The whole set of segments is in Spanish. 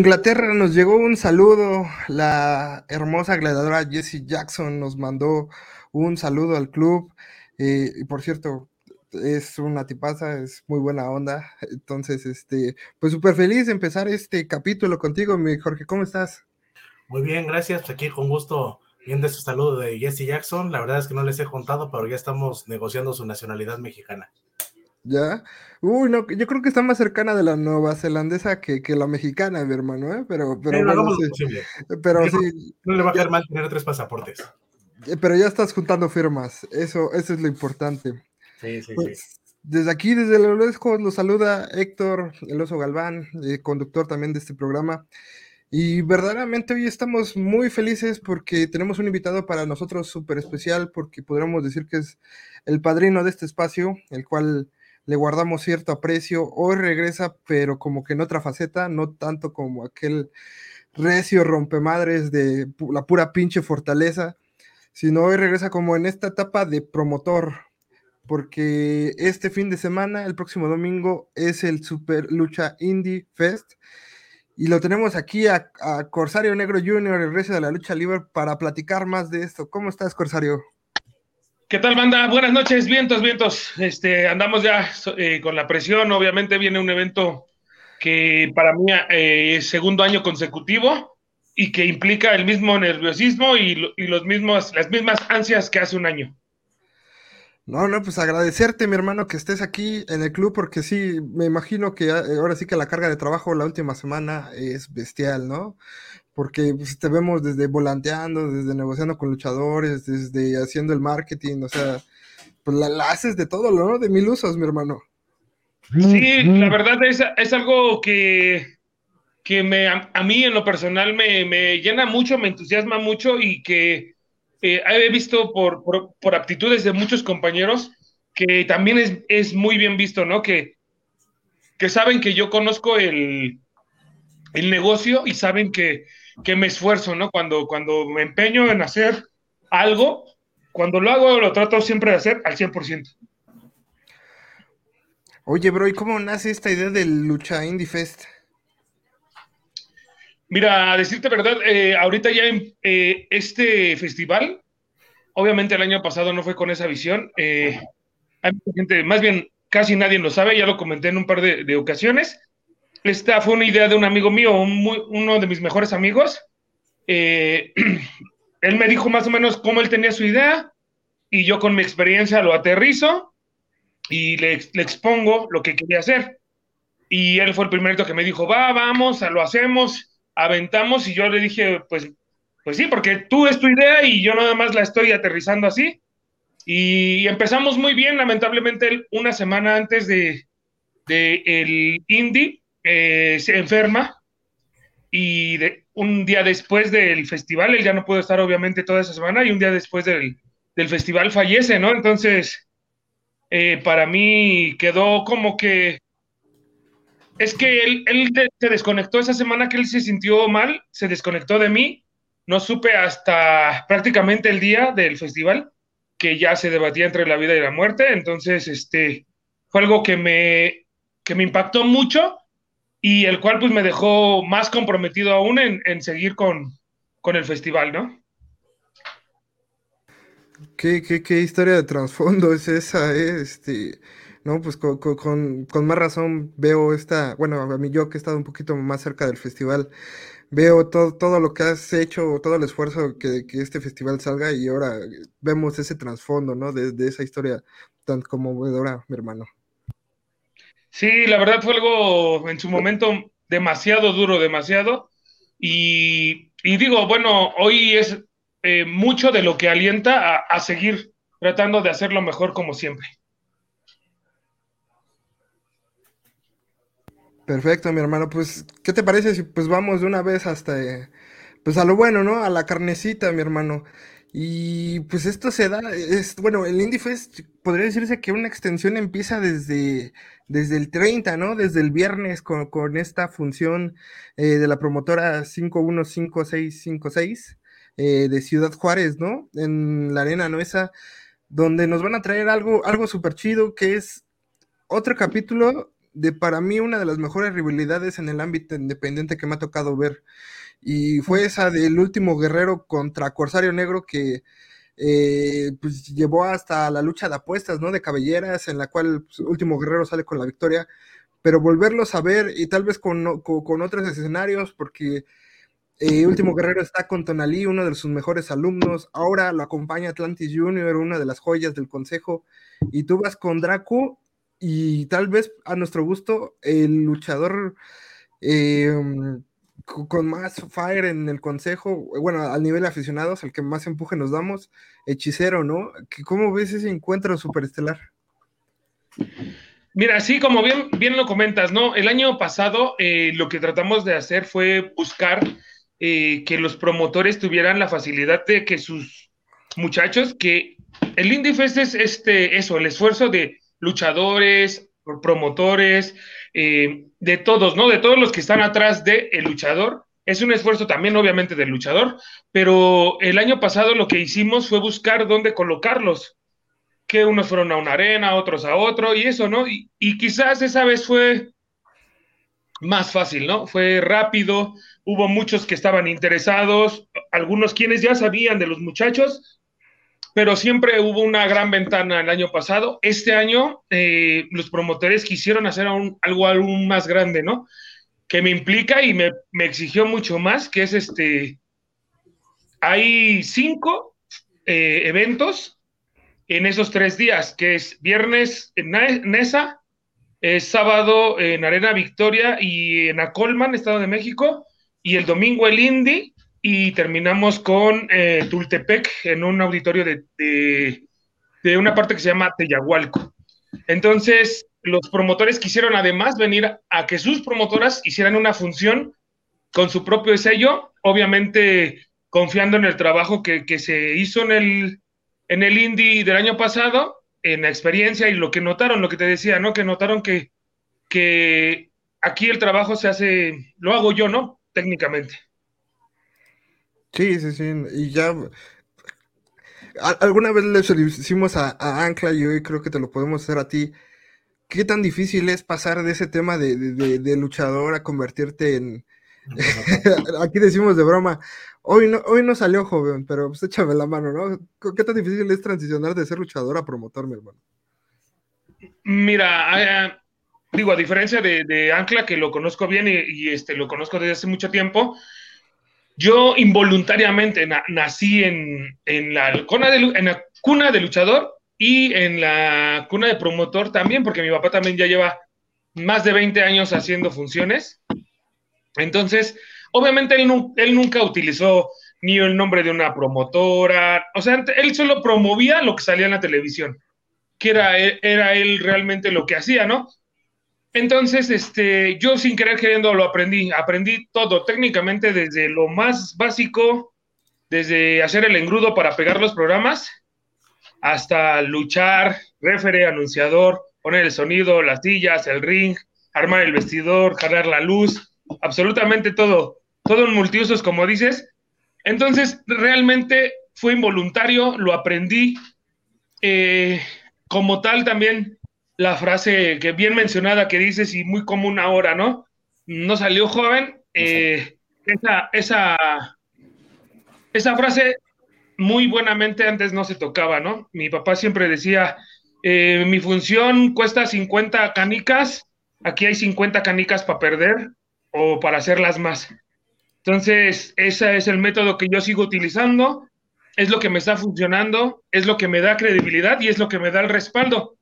Inglaterra nos llegó un saludo. La hermosa gladiadora Jessie Jackson nos mandó un saludo al club. Eh, y por cierto, es una tipaza, es muy buena onda. Entonces, este, pues súper feliz de empezar este capítulo contigo, mi Jorge. ¿Cómo estás? Muy bien, gracias. Aquí con gusto viendo este saludo de Jesse Jackson. La verdad es que no les he contado, pero ya estamos negociando su nacionalidad mexicana. ¿Ya? Uy, no, yo creo que está más cercana de la nueva zelandesa que, que la mexicana, mi hermano, ¿eh? Pero, pero, Pero sí. No le va a quedar mal tener tres pasaportes. Eh, pero ya estás juntando firmas, eso, eso es lo importante. Sí, sí, pues, sí. Desde aquí, desde el UNESCO, nos saluda Héctor El Oso Galván, eh, conductor también de este programa. Y verdaderamente hoy estamos muy felices porque tenemos un invitado para nosotros súper especial, porque podríamos decir que es el padrino de este espacio, el cual le guardamos cierto aprecio. Hoy regresa, pero como que en otra faceta, no tanto como aquel recio rompemadres de la pura pinche fortaleza, sino hoy regresa como en esta etapa de promotor, porque este fin de semana, el próximo domingo, es el Super Lucha Indie Fest. Y lo tenemos aquí a, Corsario Negro Junior, el recio de la lucha libre, para platicar más de esto. ¿Cómo estás, Corsario? ¿Qué tal, banda? Buenas noches, vientos, vientos. Este, andamos ya eh, con la presión. Obviamente viene un evento que para mí eh, es segundo año consecutivo y que implica el mismo nerviosismo y, y, los mismos, las mismas ansias que hace un año. No, no, pues agradecerte, mi hermano, que estés aquí en el club, porque sí, me imagino que eh, ahora sí que la carga de trabajo la última semana es bestial, ¿no? Porque pues, te vemos desde volanteando, desde negociando con luchadores, desde haciendo el marketing, o sea, pues la, haces de todo, ¿no? De mil usos, mi hermano. Sí, la verdad es, es algo que, que me, a, mí en lo personal me, me, llena mucho, me entusiasma mucho y que eh, he visto por, por, por, aptitudes de muchos compañeros que también es, es muy bien visto, ¿no? Que, que saben que yo conozco el, el negocio y saben que, que me esfuerzo, ¿no? Cuando, cuando me empeño en hacer algo, cuando lo hago, lo trato siempre de hacer al 100%. Oye, bro, ¿y cómo nace esta idea del Lucha Indie Fest? Mira, a decirte verdad, eh, ahorita ya eh, este festival, obviamente el año pasado no fue con esa visión. Eh, hay mucha gente, más bien casi nadie lo sabe, ya lo comenté en un par de ocasiones. Esta fue una idea de un amigo mío, uno de mis mejores amigos. Eh, él me dijo más o menos cómo él tenía su idea y yo con mi experiencia lo aterrizo y le, expongo lo que quería hacer. Y él fue el primerito que me dijo, va, vamos, lo hacemos, aventamos y yo le dije, pues, pues sí, porque tú es tu idea y yo nada más la estoy aterrizando así. Y empezamos muy bien, lamentablemente una semana antes de, de el indie eh, se enferma y un día después del festival, él ya no pudo estar obviamente toda esa semana y un día después del, festival fallece, ¿no? Entonces, eh, para mí quedó como que es que él, él se desconectó esa semana que él se sintió mal, se desconectó de mí, no supe hasta prácticamente el día del festival que ya se debatía entre la vida y la muerte, entonces este fue algo que me, que me impactó mucho y el cual pues me dejó más comprometido aún en, seguir con, el festival, ¿no? ¿Qué, qué, historia de trasfondo es esa? Eh? Este, no, pues con, con, más razón veo esta, bueno, a mí yo que he estado un poquito más cerca del festival, veo todo, todo lo que has hecho, todo el esfuerzo que, que este festival salga y ahora vemos ese trasfondo, ¿no? De, de esa historia tan conmovedora, mi hermano. Sí, la verdad fue algo en su momento demasiado duro, demasiado. Y, digo, bueno, hoy es eh, mucho de lo que alienta a, seguir tratando de hacerlo mejor como siempre. Perfecto, mi hermano. Pues, ¿qué te parece si pues vamos de una vez hasta, pues a lo bueno, ¿no? A la carnecita, mi hermano. Y pues esto se da, es, bueno, el Indie Fest podría decirse que una extensión empieza desde, desde el 30, ¿no? Desde el viernes con, esta función eh, de la promotora 515656 eh, de Ciudad Juárez, ¿no? En la Arena Nuesa, donde nos van a traer algo, algo súper chido que es otro capítulo de para mí una de las mejores rivalidades en el ámbito independiente que me ha tocado ver. Y fue esa del último guerrero contra Corsario Negro que eh, pues llevó hasta la lucha de apuestas, ¿no? De cabelleras, en la cual pues, Último Guerrero sale con la victoria. Pero volverlos a ver y tal vez con, con, otros escenarios, porque eh, Último Guerrero está con Tonalí, uno de sus mejores alumnos. Ahora lo acompaña Atlantis Junior, una de las joyas del consejo. Y tú vas con Draco y tal vez a nuestro gusto el luchador eh, con más fire en el consejo, bueno, al nivel aficionados, al que más empuje nos damos, hechicero, ¿no? ¿Cómo ves ese encuentro superestelar? Mira, sí, como bien, bien lo comentas, ¿no? El año pasado eh, lo que tratamos de hacer fue buscar eh, que los promotores tuvieran la facilidad de que sus muchachos, que el Indie Fest es este, eso, el esfuerzo de luchadores, promotores, eh, de todos, ¿no? De todos los que están atrás del el luchador. Es un esfuerzo también, obviamente, del luchador, pero el año pasado lo que hicimos fue buscar dónde colocarlos, que unos fueron a una arena, otros a otro, y eso, ¿no? Y, y quizás esa vez fue más fácil, ¿no? Fue rápido, hubo muchos que estaban interesados, algunos quienes ya sabían de los muchachos, pero siempre hubo una gran ventana el año pasado. Este año eh, los promotores quisieron hacer algo aún más grande, ¿no? Que me implica y me, exigió mucho más, que es este, hay cinco eh, eventos en esos tres días, que es viernes en Nesa, es sábado en Arena Victoria y en Acolman, Estado de México, y el domingo el Indy, y terminamos con eh, Tultepec en un auditorio de, de, una parte que se llama Teyahualco. Entonces, los promotores quisieron además venir a que sus promotoras hicieran una función con su propio sello, obviamente confiando en el trabajo que, que se hizo en el, en el Indie del año pasado, en la experiencia y lo que notaron, lo que te decía, ¿no? Que notaron que, que aquí el trabajo se hace, lo hago yo, ¿no? Técnicamente. Sí, sí, sí. Y ya. Alguna vez le hicimos a, Ancla y hoy creo que te lo podemos hacer a ti. ¿Qué tan difícil es pasar de ese tema de, luchador a convertirte en. Aquí decimos de broma. Hoy no, hoy no salió joven, pero pues échame la mano, ¿no? ¿Qué tan difícil es transicionar de ser luchador a promotor, mi hermano? Mira, eh, digo, a diferencia de, Ancla, que lo conozco bien y, este, lo conozco desde hace mucho tiempo, yo involuntariamente nací en, la cuna de, en la cuna de luchador y en la cuna de promotor también, porque mi papá también ya lleva más de 20 años haciendo funciones. Entonces, obviamente él, él nunca utilizó ni el nombre de una promotora, o sea, él solo promovía lo que salía en la televisión, que era, era él realmente lo que hacía, ¿no? Entonces, este, yo sin querer queriendo lo aprendí, aprendí todo técnicamente desde lo más básico, desde hacer el engrudo para pegar los programas, hasta luchar, refere, anunciador, poner el sonido, las sillas, el ring, armar el vestidor, jalar la luz, absolutamente todo, todo en multiusos, como dices. Entonces, realmente fue involuntario, lo aprendí. Eh, como tal, también la frase que bien mencionada que dices y muy común ahora, ¿no? No salió joven. Eh, esa, esa, esa frase muy buenamente antes no se tocaba, ¿no? Mi papá siempre decía, eh, mi función cuesta 50 canicas, aquí hay 50 canicas para perder o para hacerlas más. Entonces, ese es el método que yo sigo utilizando, es lo que me está funcionando, es lo que me da credibilidad y es lo que me da el respaldo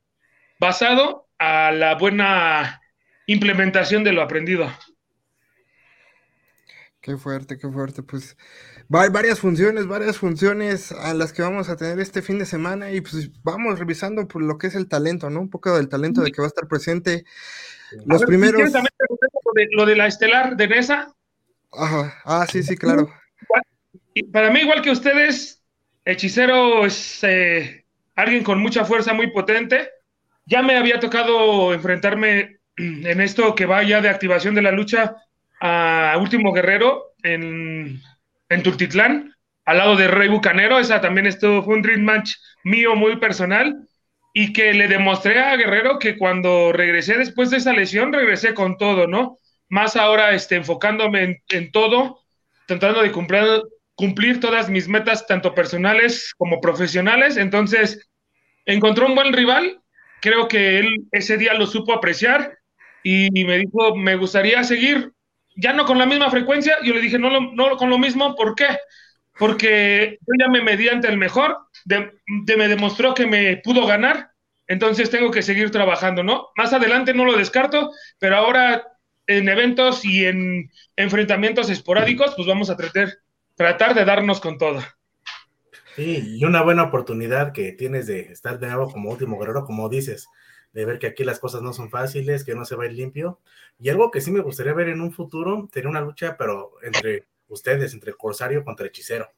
basado a la buena implementación de lo aprendido. Qué fuerte, qué fuerte. Pues hay varias funciones, varias funciones a las que vamos a tener este fin de semana y pues vamos revisando por lo que es el talento, ¿no? Un poco del talento de que va a estar presente. Los primeros. lo, de, la estelar de Nesa. Ajá, ah, sí, sí, claro. Para mí, igual que ustedes, Hechicero es eh, alguien con mucha fuerza, muy potente ya me había tocado enfrentarme en esto que va ya de activación de la lucha a Último Guerrero en, en Tultitlán, al lado de Rey Bucanero. Esa también estuvo, fue un Dream Match mío muy personal. y que le demostré a Guerrero que cuando regresé después de esa lesión, regresé con todo, ¿no? Más ahora este, enfocándome en, todo, tratando de cumplir, cumplir todas mis metas, tanto personales como profesionales. Entonces, encontró un buen rival, creo que él ese día lo supo apreciar y me dijo, me gustaría seguir, ya no con la misma frecuencia, yo le dije, no, no con lo mismo, ¿por qué? Porque yo ya me medí ante el mejor, de, me demostró que me pudo ganar, entonces tengo que seguir trabajando, ¿no? Más adelante no lo descarto, pero ahora en eventos y en enfrentamientos esporádicos, pues vamos a tratar, tratar de darnos con todo. Sí, y una buena oportunidad que tienes de estar de nuevo como último guerrero, como dices, de ver que aquí las cosas no son fáciles, que no se va a ir limpio. Y algo que sí me gustaría ver en un futuro, tener una lucha, pero entre ustedes, entre Corsario contra Hechicero.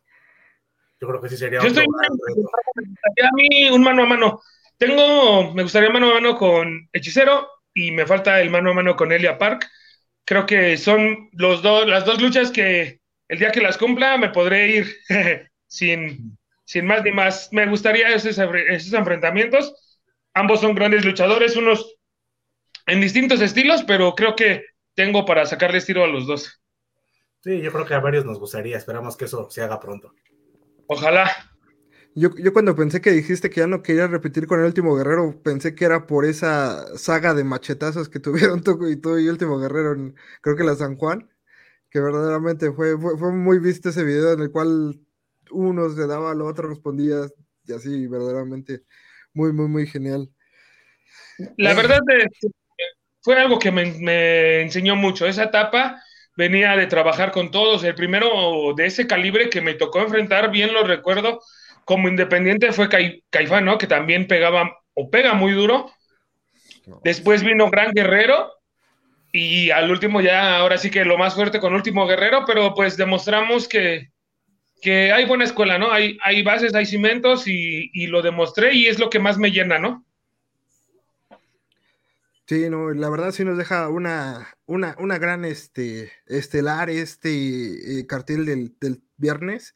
Yo creo que sí sería. Yo estoy a mí un mano a mano. Tengo, me gustaría mano a mano con Hechicero y me falta el mano a mano con Elia Park. Creo que son los dos, las dos luchas que el día que las cumpla me podré ir sin, sin más ni más. Me gustaría esos, esos enfrentamientos. Ambos son grandes luchadores, unos en distintos estilos, pero creo que tengo para sacarles tiro a los dos. Sí, yo creo que a varios nos gustaría. Esperamos que eso se haga pronto. Ojalá. Yo, yo, cuando pensé que dijiste que ya no querías repetir con el último guerrero, pensé que era por esa saga de machetazos que tuvieron tú y tú y el último guerrero, creo que la San Juan, que verdaderamente fue, fue, fue, muy visto ese video en el cual uno se daba, lo otro respondía, y así, verdaderamente, muy, muy, muy genial. La verdad fue algo que me, enseñó mucho. Esa etapa venía de trabajar con todos. El primero de ese calibre que me tocó enfrentar, bien lo recuerdo, como independiente fue Caifán, ¿no? Que también pegaba o pega muy duro. Después vino Gran Guerrero y al último ya, ahora sí que lo más fuerte con Último Guerrero, pero pues demostramos que, que hay buena escuela, ¿no? Hay, hay bases, hay cimentos y, y, lo demostré y es lo que más me llena, ¿no? Sí, no, la verdad sí nos deja una, una, una gran este, estelar este eh, cartel del, del, viernes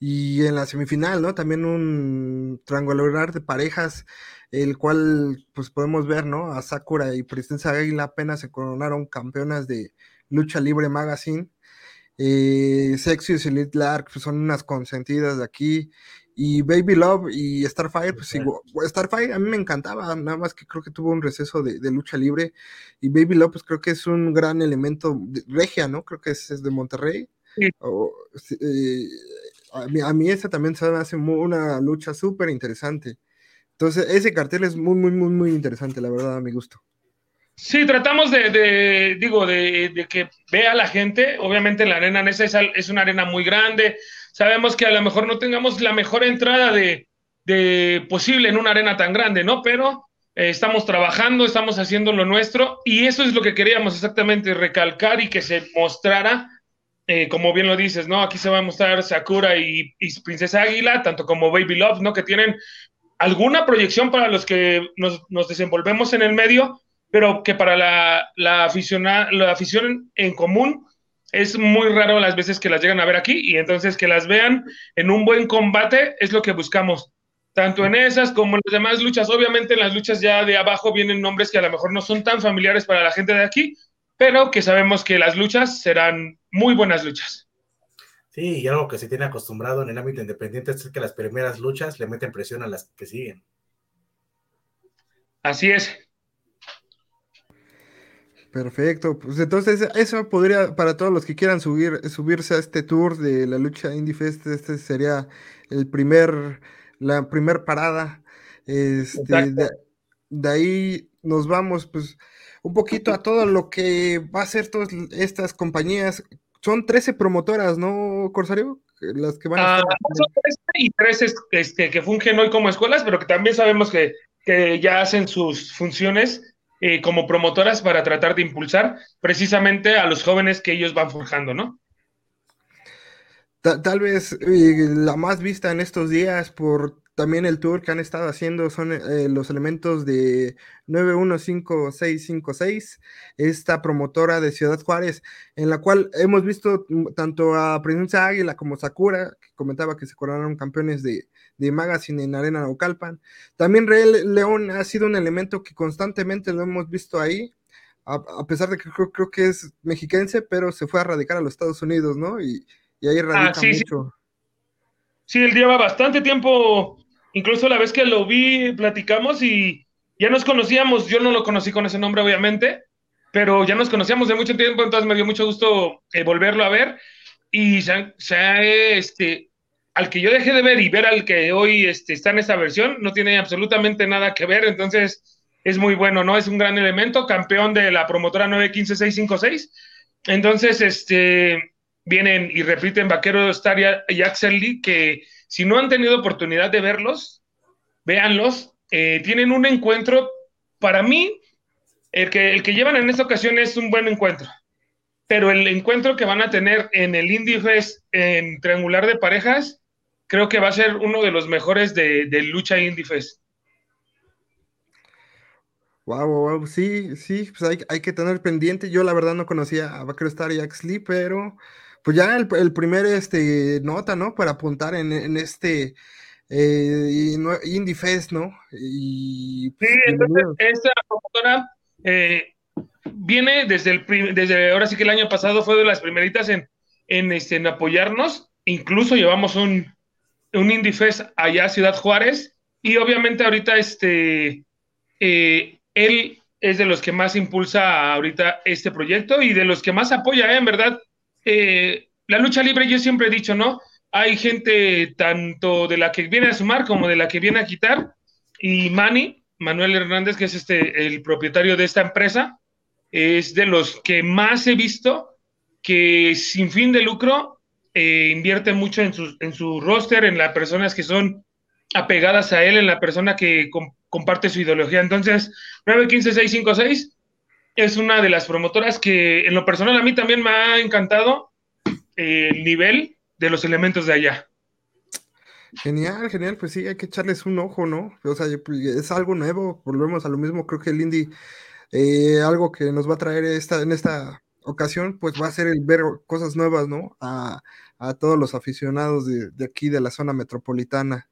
y en la semifinal, ¿no? También un triangular de parejas, el cual pues podemos ver, ¿no? A Sakura y Princesa Águila apenas se coronaron campeonas de Lucha Libre Magazine eh, Sexy y Elite Lark pues, son unas consentidas de aquí. Y Baby Love y Starfire, pues Starfire a mí me encantaba, nada más que creo que tuvo un receso de, lucha libre. Y Baby Love, pues creo que es un gran elemento de, regia, ¿no? Creo que es, de Monterrey. Eh, a, mí, a, mí, esa también se me hace una lucha súper interesante. Entonces, ese cartel es muy, muy, muy, muy interesante, la verdad, a mi gusto. Sí, tratamos de, digo, de, que vea la gente. Obviamente la arena Nesa es, es, una arena muy grande. Sabemos que a lo mejor no tengamos la mejor entrada de, posible en una arena tan grande, ¿no? Pero eh, estamos trabajando, estamos haciendo lo nuestro y eso es lo que queríamos exactamente, recalcar y que se mostrara, eh, como bien lo dices, ¿no? Aquí se va a mostrar Sakura y, y, Princesa Águila, tanto como Baby Love, ¿no? Que tienen alguna proyección para los que nos, nos desenvolvemos en el medio pero que para la, la, la afición en común es muy raro las veces que las llegan a ver aquí y entonces que las vean en un buen combate es lo que buscamos, tanto en esas como en las demás luchas. Obviamente en las luchas ya de abajo vienen nombres que a lo mejor no son tan familiares para la gente de aquí, pero que sabemos que las luchas serán muy buenas luchas. Sí, y algo que se tiene acostumbrado en el ámbito independiente es que las primeras luchas le meten presión a las que siguen. Así es. Perfecto, pues entonces eso podría, para todos los que quieran subir, subirse a este tour de la lucha Indie Fest, este sería el primer, la primer parada. Este, de, ahí nos vamos, pues, un poquito a todo lo que va a ser todas estas compañías. Son 13 promotoras, ¿no, Corsario? Las que van a ah, Son 13 y 13 este, que fungen hoy como escuelas, pero que también sabemos que, que ya hacen sus funciones eh, como promotoras para tratar de impulsar precisamente a los jóvenes que ellos van forjando, ¿no? Tal, vez eh, la más vista en estos días por también el tour que han estado haciendo son eh, los elementos de 915656, esta promotora de Ciudad Juárez, en la cual hemos visto tanto a Princesa Águila como Sakura, que comentaba que se coronaron campeones de, de Magazine en Arena Naucalpan. También Real León ha sido un elemento que constantemente lo hemos visto ahí, a, pesar de que creo, que es mexiquense, pero se fue a radicar a los Estados Unidos, ¿no? Y, ahí radica ah, mucho. Sí. sí, él lleva bastante tiempo Incluso la vez que lo vi, platicamos y ya nos conocíamos. Yo no lo conocí con ese nombre, obviamente, pero ya nos conocíamos de mucho tiempo, entonces me dio mucho gusto eh, volverlo a ver. Y se, este, al que yo dejé de ver y ver al que hoy este, está en esta versión, no tiene absolutamente nada que ver, entonces es muy bueno, ¿no? Es un gran elemento, campeón de la promotora 915656. Entonces, este, vienen y repiten Vaquero Star y Axel Lee, que si no han tenido oportunidad de verlos, véanlos. Eh, tienen un encuentro, para mí, el que, el que llevan en esta ocasión es un buen encuentro. Pero el encuentro que van a tener en el Indie Fest en triangular de parejas, creo que va a ser uno de los mejores de, lucha Indie Fest. Wow, wow, sí, sí, pues hay, hay, que tener pendiente. Yo la verdad no conocía a Vaquero Star y Axley, pero pues ya el, primer este, nota, ¿no? Para apuntar en, este eh, Indie Fest, ¿no? Y, sí, entonces esta promotora eh, viene desde el desde ahora sí que el año pasado fue de las primeritas en, en, este, en apoyarnos. Incluso llevamos un, un Indie Fest allá Ciudad Juárez. Y obviamente ahorita este eh, él es de los que más impulsa ahorita este proyecto y de los que más apoya, en verdad eh, la lucha libre yo siempre he dicho, ¿no? Hay gente tanto de la que viene a sumar como de la que viene a quitar. Y Manny, Manuel Hernández, que es este, el propietario de esta empresa, es de los que más he visto que sin fin de lucro eh, invierte mucho en su, en su roster, en las personas que son apegadas a él, en la persona que comparte su ideología. Entonces, 915656 es una de las promotoras que en lo personal a mí también me ha encantado el nivel de los elementos de allá. Genial, genial, pues sí, hay que echarles un ojo, ¿no? O sea, es algo nuevo, volvemos a lo mismo, creo que el indie, eh, algo que nos va a traer esta, en esta ocasión, pues va a ser el ver cosas nuevas, ¿no? Todos los aficionados de, de aquí de la zona metropolitana.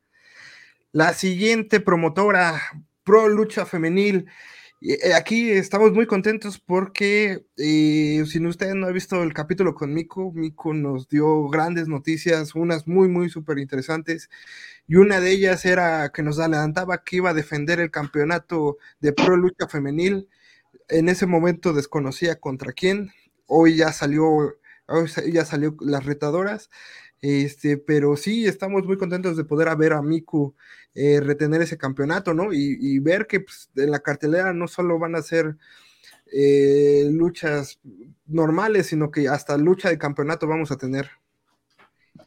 La siguiente promotora, Pro Lucha Femenil, eh, aquí estamos muy contentos porque eh, si usted no ha visto el capítulo con Mico, Mico nos dio grandes noticias, unas muy, muy súper interesantes. Y una de ellas era que nos adelantaba que iba a defender el campeonato de Pro Lucha Femenil. En ese momento desconocía contra quién. Hoy ya salió, ya salió las retadoras. Este, pero sí, estamos muy contentos de poder ver a Miku eh, retener ese campeonato, ¿no? Y, ver que pues, en la cartelera no solo van a ser eh, luchas normales, sino que hasta lucha de campeonato vamos a tener.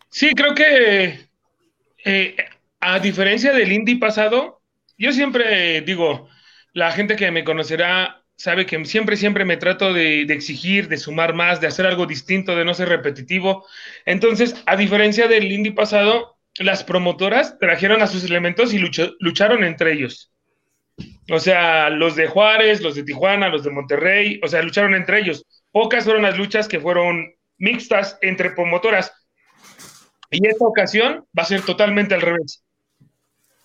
Sí, creo que eh, a diferencia del indie pasado, yo siempre digo, la gente que me conocerá sabe que siempre, siempre me trato de, exigir, de sumar más, de hacer algo distinto, de no ser repetitivo. Entonces, a diferencia del indie pasado, las promotoras trajeron a sus elementos y lucharon entre ellos. O sea, los de Juárez, los de Tijuana, los de Monterrey, o sea, lucharon entre ellos. Pocas fueron las luchas que fueron mixtas entre promotoras. Y esta ocasión va a ser totalmente al revés.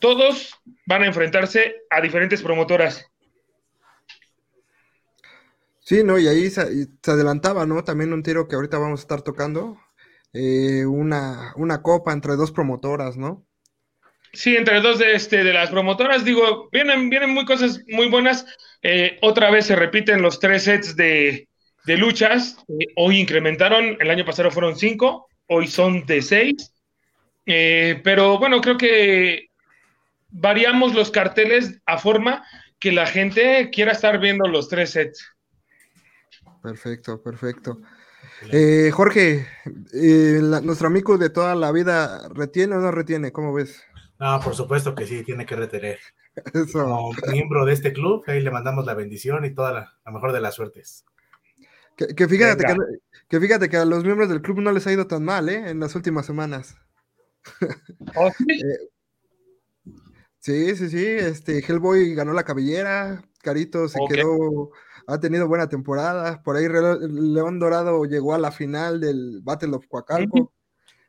Todos van a enfrentarse a diferentes promotoras. Sí, ¿no? Y ahí se, adelantaba, ¿no? También un tiro que ahorita vamos a estar tocando, eh, una, una copa entre dos promotoras, ¿no? Sí, entre dos de, este, de las promotoras, digo, vienen, vienen muy cosas muy buenas. Eh, otra vez se repiten los tres sets de, luchas. Eh, hoy incrementaron, el año pasado fueron cinco, hoy son de seis. pero bueno, creo que variamos los carteles a forma que la gente quiera estar viendo los tres sets. Perfecto, perfecto. Eh, Jorge, eh, nuestro amigo de toda la vida, ¿retiene o no retiene? ¿Cómo ves? No, por supuesto que sí, tiene que retener. Como miembro de este club, ahí le mandamos la bendición y toda la, mejor de las suertes. Que, fíjate que, fíjate que a los miembros del club no les ha ido tan mal, ¿eh? En las últimas semanas. ¿Oh, sí? Eh, Sí, sí, sí. Este, Hellboy ganó la cabellera. Carito se quedó, ha tenido buena temporada. Por ahí León Dorado llegó a la final del Battle of Coacalco.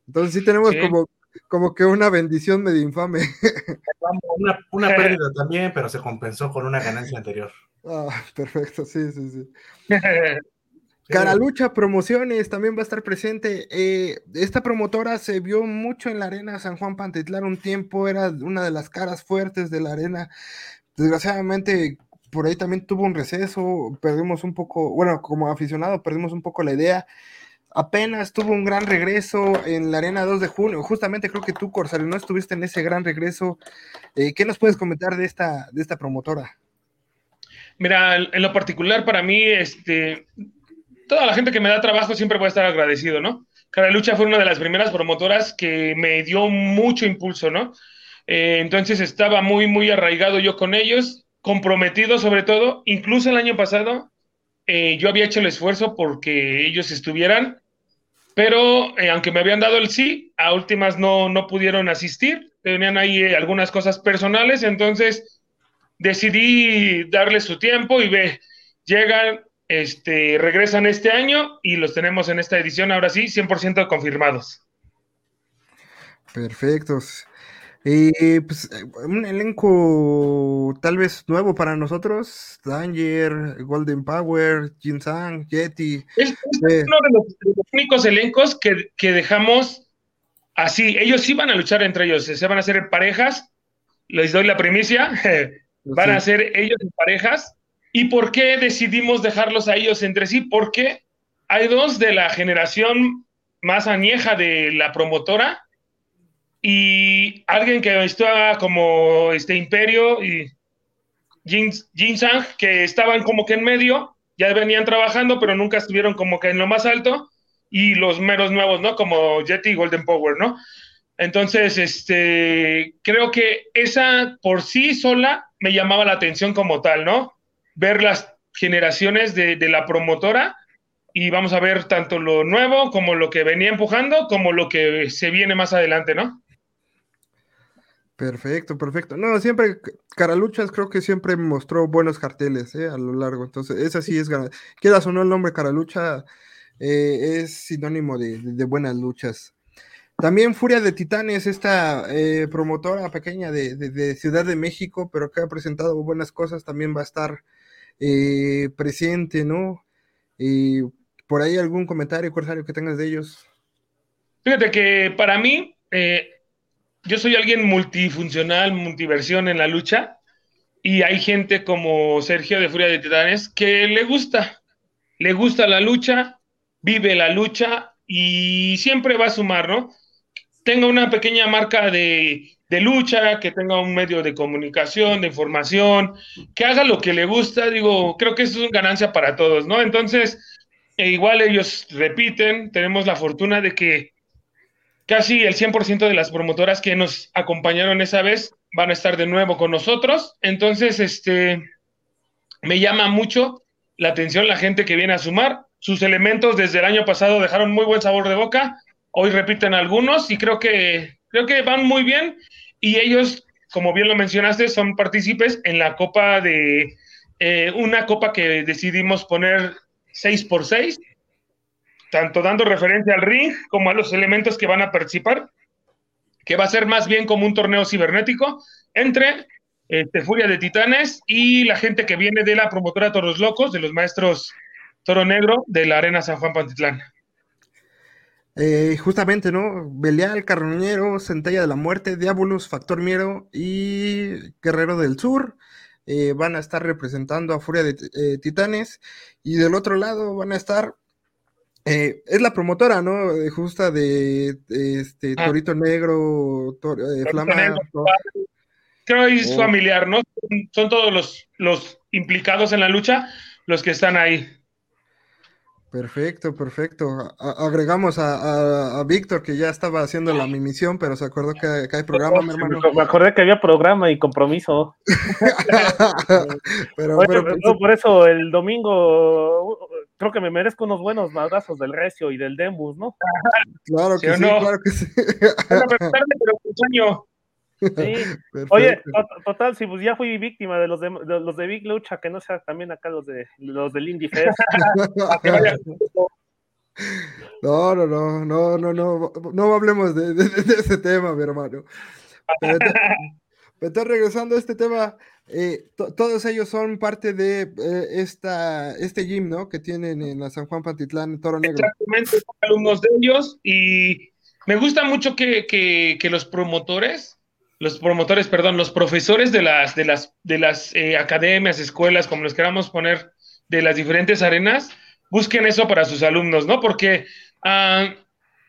Entonces sí tenemos como, como que una bendición medio infame. Una, una pérdida también, pero se compensó con una ganancia anterior. Ah, perfecto, sí, sí, sí. Caralucha Promociones también va a estar presente. Eh, esta promotora se vio mucho en la arena San Juan Pantitlán un tiempo, era una de las caras fuertes de la arena. Desgraciadamente, por ahí también tuvo un receso, perdimos un poco, bueno, como aficionado, perdimos un poco la idea. Apenas tuvo un gran regreso en la arena 2 de junio. Justamente creo que tú, Corsario, no estuviste en ese gran regreso. Eh, ¿Qué nos puedes comentar de esta, de esta promotora? Mira, en lo particular para mí, este, toda la gente que me da trabajo siempre voy a estar agradecido, ¿no? Lucha fue una de las primeras promotoras que me dio mucho impulso, ¿no? Eh, entonces estaba muy, muy arraigado yo con ellos, comprometido sobre todo. Incluso el año pasado eh, yo había hecho el esfuerzo porque ellos estuvieran, pero eh, aunque me habían dado el sí, a últimas no, no pudieron asistir, tenían ahí algunas cosas personales, entonces decidí darles su tiempo y ve, llegan este, regresan este año y los tenemos en esta edición, ahora sí, 100% confirmados. Perfectos. Y pues un elenco tal vez nuevo para nosotros, Danger, Golden Power, Jinsang, Yeti. Es, uno de los, únicos elencos que, que, dejamos así. Ellos iban a luchar entre ellos, se van a hacer parejas. Les doy la primicia. van a ser ellos en parejas ¿Y por qué decidimos dejarlos a ellos entre sí? Porque hay dos de la generación más añeja de la promotora y alguien que estaba como este Imperio y Jin, Sang, que estaban como que en medio, ya venían trabajando, pero nunca estuvieron como que en lo más alto, y los meros nuevos, ¿no? Como Jetty y Golden Power, ¿no? Entonces, este, creo que esa por sí sola me llamaba la atención como tal, ¿no? ver las generaciones de, la promotora y vamos a ver tanto lo nuevo como lo que venía empujando, como lo que se viene más adelante, ¿no? Perfecto, perfecto. No, siempre, Caraluchas creo que siempre mostró buenos carteles ¿eh? a lo largo. Entonces, esa sí es, quieras o no el nombre Caralucha, eh, es sinónimo de, buenas luchas. También Furia de Titanes, esta eh, promotora pequeña de, de, Ciudad de México, pero que ha presentado buenas cosas, también va a estar eh, presente, ¿no? y por ahí algún comentario, Corsario, que tengas de ellos. Fíjate que para mí, eh, yo soy alguien multifuncional, multiversión en la lucha, y hay gente como Sergio de Furia de Titanes que le gusta, le gusta la lucha, vive la lucha y siempre va a sumar, ¿no? Tengo una pequeña marca de de lucha, que tenga un medio de comunicación, de información, que haga lo que le gusta, digo, creo que eso es una ganancia para todos, ¿no? Entonces, e igual ellos repiten, tenemos la fortuna de que casi el 100% de las promotoras que nos acompañaron esa vez van a estar de nuevo con nosotros, entonces, este, me llama mucho la atención la gente que viene a sumar, sus elementos desde el año pasado dejaron muy buen sabor de boca, hoy repiten algunos y creo que creo que van muy bien. Y ellos, como bien lo mencionaste, son partícipes en la copa de eh, una copa que decidimos poner 6 por 6 tanto dando referencia al ring como a los elementos que van a participar, que va a ser más bien como un torneo cibernético entre este, Furia de Titanes y la gente que viene de la promotora Toros Locos, de los maestros Toro Negro de la Arena San Juan Pantitlán. Eh, justamente, ¿no? Belial, Carroñero, Centella de la Muerte, Diabolus, Factor Miero y Guerrero del Sur eh, van a estar representando a Furia de eh, Titanes. Y del otro lado van a estar. Es la promotora, ¿no? Justa de, este ah. Torito Negro, Flama. Creo que es oh. familiar, ¿no? Son todos los, los implicados en la lucha los que están ahí. Perfecto, perfecto. agregamos a, Víctor que ya estaba haciendo la misión, pero se acordó que, hay programa, mi hermano. Me acordé que había programa y compromiso. pero, pues, por eso el domingo creo que me merezco unos buenos madrazos del Recio y del Dembus, ¿no? Claro que sí, claro que sí. Oye, total, si pues ya fui víctima de los de, los de Big Lucha, que no sea también acá los de los del Indie Fest. no, no, no, no, no, no, no hablemos de, de, ese tema, mi hermano. Pero, regresando a este tema, eh, todos ellos son parte de eh, esta, este gym, ¿no? Que tienen en la San Juan Pantitlán, Toro Negro. Exactamente, son alumnos de ellos y me gusta mucho que, que, que los promotores los promotores, perdón, los profesores de las, de las, de las eh, academias, escuelas, como los queramos poner, de las diferentes arenas, busquen eso para sus alumnos, ¿no? Porque ah,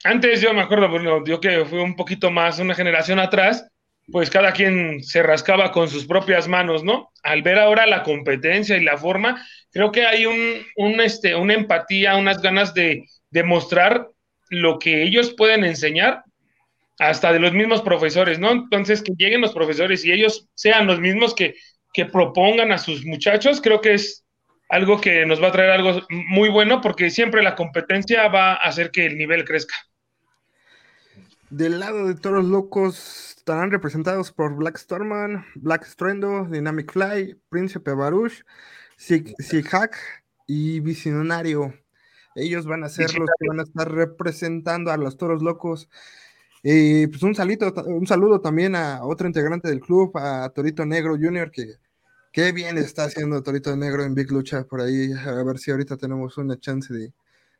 antes yo me acuerdo, bueno, yo que fui un poquito más, una generación atrás, pues cada quien se rascaba con sus propias manos, ¿no? Al ver ahora la competencia y la forma, creo que hay un, un este, una empatía, unas ganas de demostrar lo que ellos pueden enseñar hasta de los mismos profesores, ¿no? Entonces, que lleguen los profesores y ellos sean los mismos que, que propongan a sus muchachos, creo que es algo que nos va a traer algo muy bueno porque siempre la competencia va a hacer que el nivel crezca. Del lado de Toros Locos estarán representados por Black Storman, Black Strendo, Dynamic Fly, Príncipe Baruch, Sig y Visionario. Ellos van a ser los que van a estar representando a los Toros Locos y pues un, salito, un saludo también a otro integrante del club, a Torito Negro Junior, que qué bien está haciendo Torito Negro en Big Lucha por ahí. A ver si ahorita tenemos una chance de,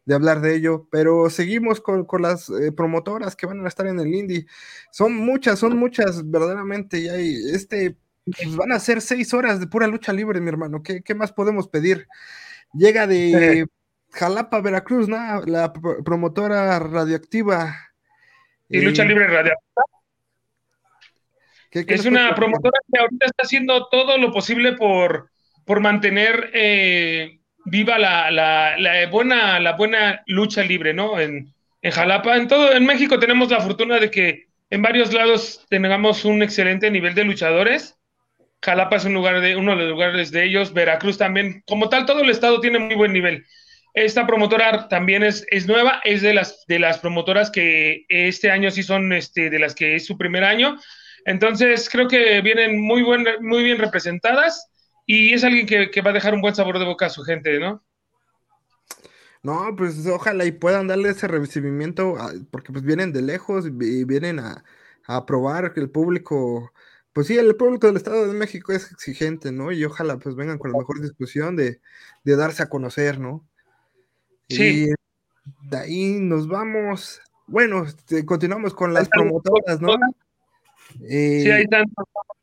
de hablar de ello. Pero seguimos con, con las eh, promotoras que van a estar en el Indy. Son muchas, son muchas, verdaderamente. Y hay, este, pues van a ser seis horas de pura lucha libre, mi hermano. ¿Qué, qué más podemos pedir? Llega de Jalapa, Veracruz, ¿no? la promotora radioactiva y Lucha Libre Radioactiva. es una promotora que ahorita está haciendo todo lo posible por, por mantener eh, viva la, buena, la buena lucha libre, ¿no? En, en Jalapa, en todo, en México tenemos la fortuna de que en varios lados tengamos un excelente nivel de luchadores. Jalapa es un lugar de, uno de los lugares de ellos, Veracruz también, como tal, todo el estado tiene muy buen nivel. Esta promotora también es, es nueva, es de las, de las promotoras que este año sí son este, de las que es su primer año. Entonces creo que vienen muy, buen, muy bien representadas y es alguien que, que va a dejar un buen sabor de boca a su gente, ¿no? No, pues ojalá y puedan darle ese recibimiento, porque pues vienen de lejos y vienen a, a probar que el público, pues sí, el público del Estado de México es exigente, ¿no? Y ojalá pues vengan con la mejor discusión de, de darse a conocer, ¿no? Sí. de ahí nos vamos. Bueno, este, continuamos con las promotoras, ¿no? sí, ahí están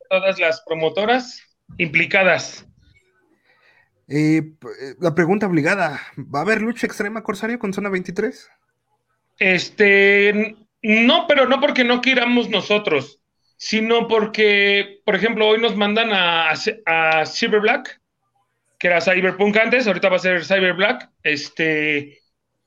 todas las promotoras implicadas. Eh, la pregunta obligada: ¿va a haber lucha extrema Corsario con zona 23? Este, no, pero no porque no queramos nosotros, sino porque, por ejemplo, hoy nos mandan a, a Silver Black que era Cyberpunk antes, ahorita va a ser Cyber Black. Este,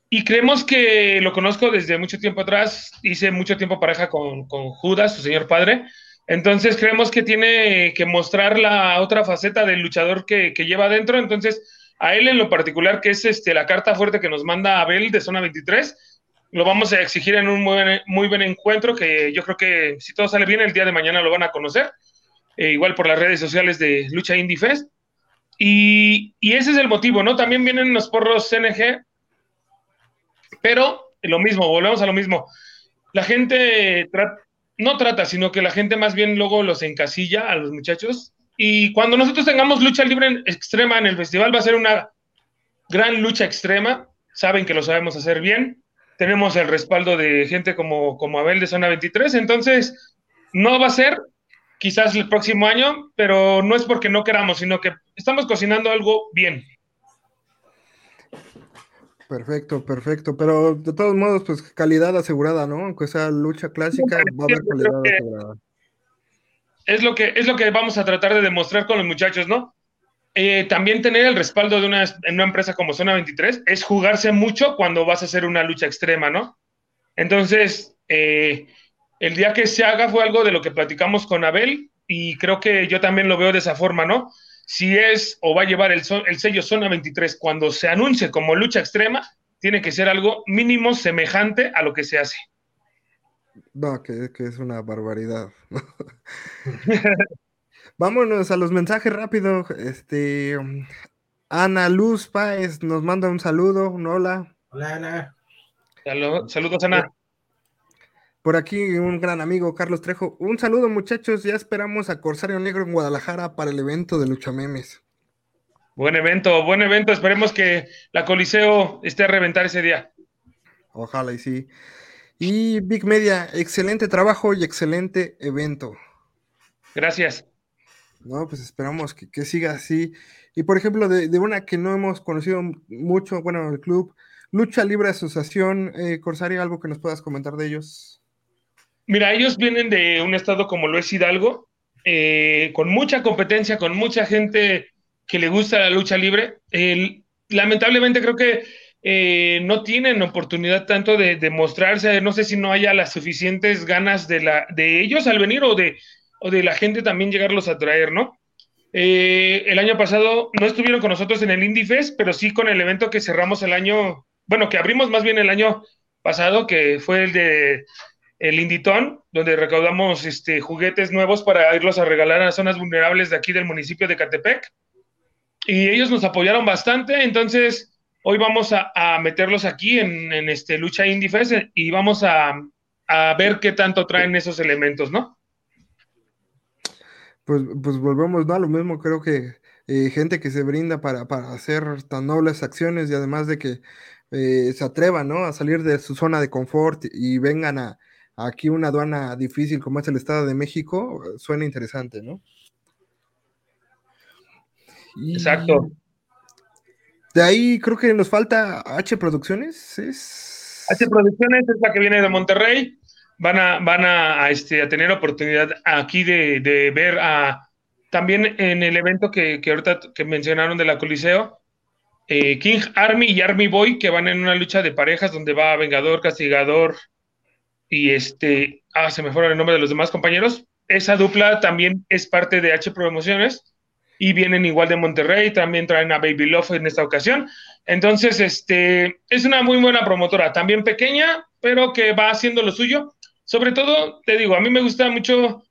y creemos que lo conozco desde mucho tiempo atrás, hice mucho tiempo pareja con, con Judas, su señor padre. Entonces creemos que tiene que mostrar la otra faceta del luchador que, lleva adentro. Entonces, a él en lo particular, que es este, la carta fuerte que nos manda Abel de Zona 23, lo vamos a exigir en un muy buen, encuentro que yo creo que si todo sale bien, el día de mañana lo van a conocer. E igual por las redes sociales de Lucha Indie Fest. Y, ese es el motivo, ¿no? También vienen los porros CNG, pero lo mismo, volvemos a lo mismo. La gente no trata, sino que la gente más bien luego los encasilla a los muchachos. Y cuando nosotros tengamos lucha libre extrema en el festival, va a ser una gran lucha extrema. Saben que lo sabemos hacer bien. Tenemos el respaldo de gente como, como Abel de Zona 23. Entonces, no va a ser quizás el próximo año, pero no es porque no queramos, sino que estamos cocinando algo bien. Perfecto, perfecto, pero de todos modos, pues calidad asegurada, ¿no? Aunque sea lucha clásica, va a haber calidad asegurada. Es lo, que, es lo que vamos a tratar de demostrar con los muchachos, ¿no? Eh, también tener el respaldo de una, una empresa como Zona 23 es jugarse mucho cuando vas a hacer una lucha extrema, ¿no? Entonces, eh, el día que se haga fue algo de lo que platicamos con Abel y creo que yo también lo veo de esa forma, ¿no? Si es o va a llevar el, el sello Zona 23 cuando se anuncie como lucha extrema, tiene que ser algo mínimo semejante a lo que se hace. No, que, que es una barbaridad. Vámonos a los mensajes rápido. Este, Ana Luz Páez nos manda un saludo, un hola. Hola, Ana. saludos, Ana. Por aquí un gran amigo, Carlos Trejo. Un saludo, muchachos. Ya esperamos a Corsario Negro en Guadalajara para el evento de Lucha Memes. Buen evento, buen evento. Esperemos que la Coliseo esté a reventar ese día. Ojalá y sí. Y Big Media, excelente trabajo y excelente evento. Gracias. No, pues esperamos que, siga así. Y por ejemplo, de, una que no hemos conocido mucho, bueno, el club, Lucha Libre Asociación, eh, Corsario, algo que nos puedas comentar de ellos. Mira, ellos vienen de un estado como lo es Hidalgo, eh, con mucha competencia, con mucha gente que le gusta la lucha libre. lamentablemente creo que eh, no tienen oportunidad tanto de, demostrarse. no sé si no haya las suficientes ganas de, la, de ellos al venir o de, o de la gente también llegarlos a traer, ¿no? Eh, el año pasado no estuvieron con nosotros en el Indie pero sí con el evento que cerramos el año, bueno, que abrimos más bien el año pasado, que fue el de el Inditón, donde recaudamos este, juguetes nuevos para irlos a regalar a zonas vulnerables de aquí del municipio de Catepec y ellos nos apoyaron bastante, entonces hoy vamos a, meterlos aquí en, este Lucha Indie Fest y vamos a, ver qué tanto traen esos elementos, ¿no? Pues, pues volvemos, ¿no? A lo mismo, creo que eh, gente que se brinda para, hacer tan nobles acciones y además de que eh, se atrevan, ¿no? A salir de su zona de confort y vengan a, aquí una aduana difícil como es el Estado de México, suena interesante, ¿no? Exacto. De ahí creo que nos falta H Producciones. ¿es? H Producciones es la que viene de Monterrey. Van a, van a, este, a tener oportunidad aquí de, ver a también en el evento que, ahorita que mencionaron de la Coliseo, eh, King Army y Army Boy, que van en una lucha de parejas donde va Vengador, Castigador y este, ah, se me fueron el nombre de los demás compañeros. Esa dupla también es parte de H Promociones y vienen igual de Monterrey, también traen a Baby Love en esta ocasión. Entonces, este, es una muy buena promotora, también pequeña, pero que va haciendo lo suyo. Sobre todo, te digo, a mí me gusta mucho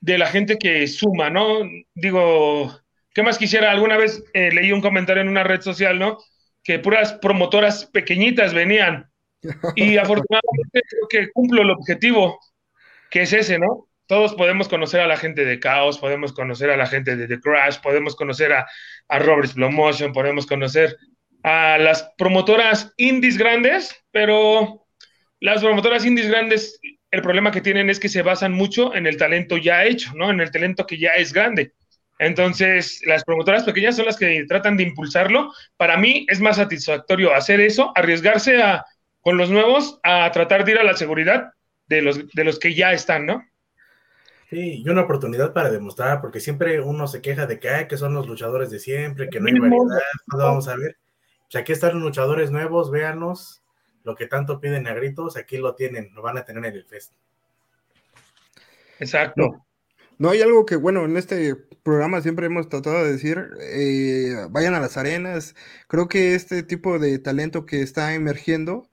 de la gente que suma, ¿no? Digo, ¿qué más quisiera? Alguna vez eh, leí un comentario en una red social, ¿no? Que puras promotoras pequeñitas venían. Y afortunadamente creo que cumplo el objetivo, que es ese, ¿no? todos podemos conocer a la gente de Chaos, podemos conocer a la gente de The Crash, podemos conocer a, a Roberts Blow Motion, podemos conocer a las promotoras indies grandes, pero las promotoras indies grandes, el problema que tienen es que se basan mucho en el talento ya hecho, ¿no? En el talento que ya es grande. Entonces, las promotoras pequeñas son las que tratan de impulsarlo. Para mí es más satisfactorio hacer eso, arriesgarse a, con los nuevos a tratar de ir a la seguridad de los, de los que ya están, ¿no? Sí, y una oportunidad para demostrar, porque siempre uno se queja de que, hay que son los luchadores de siempre, que no hay variedad, vamos a ver. Pues aquí están los luchadores nuevos, véanos, lo que tanto piden a gritos, aquí lo tienen, lo van a tener en el fest. Exacto. No, hay algo que, bueno, en este programa siempre hemos tratado de decir, eh, vayan a las arenas. Creo que este tipo de talento que está emergiendo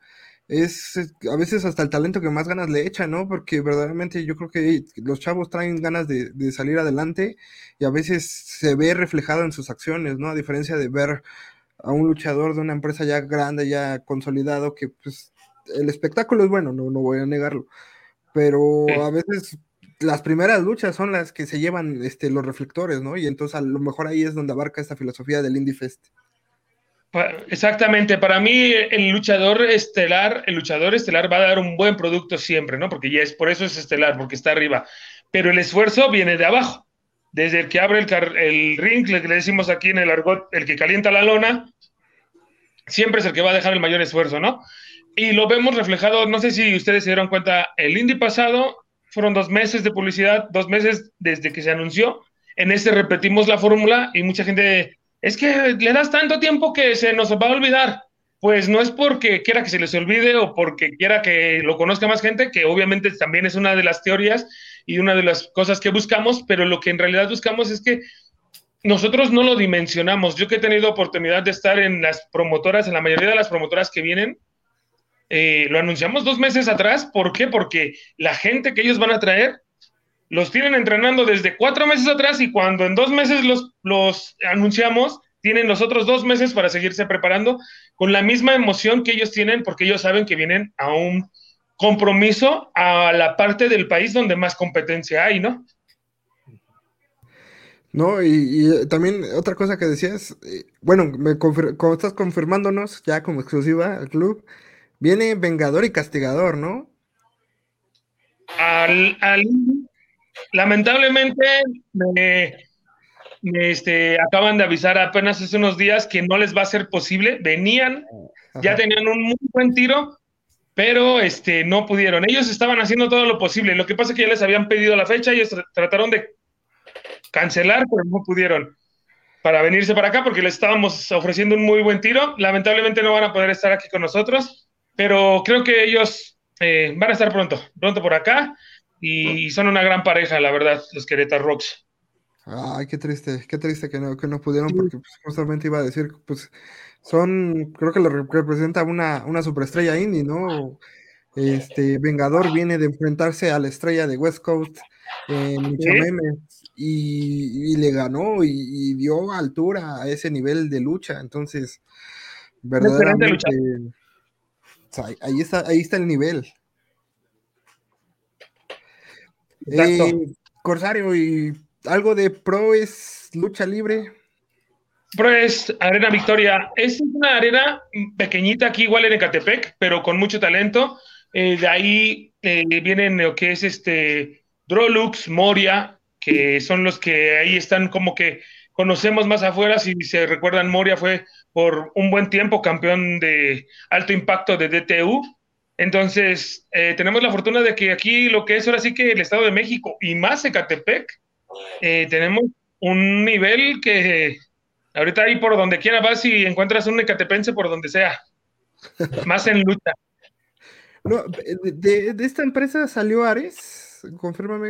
es a veces hasta el talento que más ganas le echa, ¿no? Porque verdaderamente yo creo que los chavos traen ganas de, salir adelante y a veces se ve reflejado en sus acciones, ¿no? A diferencia de ver a un luchador de una empresa ya grande, ya consolidado, que pues el espectáculo es bueno, no, no voy a negarlo, pero a veces las primeras luchas son las que se llevan este, los reflectores, ¿no? Y entonces a lo mejor ahí es donde abarca esta filosofía del Indie Fest. Exactamente, para mí el luchador estelar, el luchador estelar va a dar un buen producto siempre, ¿no? Porque ya es por eso es estelar, porque está arriba. Pero el esfuerzo viene de abajo. Desde el que abre el, el ring, le, le decimos aquí en el argot, el que calienta la lona, siempre es el que va a dejar el mayor esfuerzo, ¿no? Y lo vemos reflejado, no sé si ustedes se dieron cuenta, el indie pasado fueron dos meses de publicidad, dos meses desde que se anunció. En este repetimos la fórmula y mucha gente es que le das tanto tiempo que se nos va a olvidar. Pues no es porque quiera que se les olvide o porque quiera que lo conozca más gente, que obviamente también es una de las teorías y una de las cosas que buscamos, pero lo que en realidad buscamos es que nosotros no lo dimensionamos. Yo que he tenido oportunidad de estar en las promotoras, en la mayoría de las promotoras que vienen, eh, lo anunciamos dos meses atrás. ¿Por qué? Porque la gente que ellos van a traer los tienen entrenando desde cuatro meses atrás y cuando en dos meses los, los anunciamos, tienen los otros dos meses para seguirse preparando con la misma emoción que ellos tienen porque ellos saben que vienen a un compromiso a la parte del país donde más competencia hay, ¿no? No, y, también otra cosa que decías, eh, bueno, me como estás confirmándonos ya como exclusiva al club, viene Vengador y Castigador, ¿no? Al, lamentablemente me, este, acaban de avisar apenas hace unos días que no les va a ser posible. Venían, ya tenían un muy buen tiro, pero este, no pudieron. Ellos estaban haciendo todo lo posible. Lo que pasa es que ya les habían pedido la fecha, ellos trataron de cancelar, pero no pudieron para venirse para acá porque les estábamos ofreciendo un muy buen tiro. Lamentablemente no van a poder estar aquí con nosotros, pero creo que ellos eh, van a estar pronto, pronto por acá y son una gran pareja, la verdad, los Querétaro Rocks. Ay, qué triste, qué triste que no, que no pudieron, porque pues, justamente iba a decir, pues son, creo que lo representa una, una superestrella indie, ¿no? Este Vengador viene de enfrentarse a la estrella de West Coast en y, le ganó y, dio altura a ese nivel de lucha. Entonces, verdaderamente, ahí, está, ahí está el nivel. Eh, Corsario, ¿y algo de pro es lucha libre? Pro es Arena Victoria. Es una arena pequeñita aquí, igual en Ecatepec, pero con mucho talento. Eh, de ahí eh, vienen lo que es este Drolux, Moria, que son los que ahí están como que conocemos más afuera. Si se recuerdan, Moria fue por un buen tiempo campeón de alto impacto de DTU. Entonces, eh, tenemos la fortuna de que aquí lo que es ahora sí que el Estado de México y más Ecatepec, eh, tenemos un nivel que ahorita ahí por donde quiera vas y encuentras un ecatepense por donde sea, más en lucha. No, de, de esta empresa salió Ares confírmame.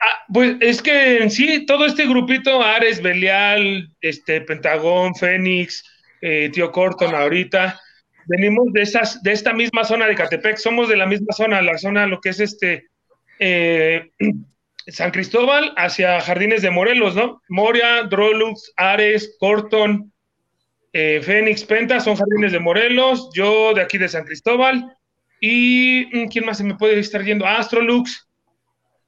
Ah, pues es que en sí, todo este grupito, Ares, Belial, este, Pentagón, Fénix, eh, Tío Corton ahorita, venimos de esta misma zona de Catepec, somos de la misma zona, la zona, lo que es este eh, San Cristóbal hacia Jardines de Morelos, ¿no? Moria, Drolux, Ares, Corton, eh, Fénix, Penta, son Jardines de Morelos, yo de aquí de San Cristóbal, y mm, ¿quién más se me puede estar yendo? Astrolux.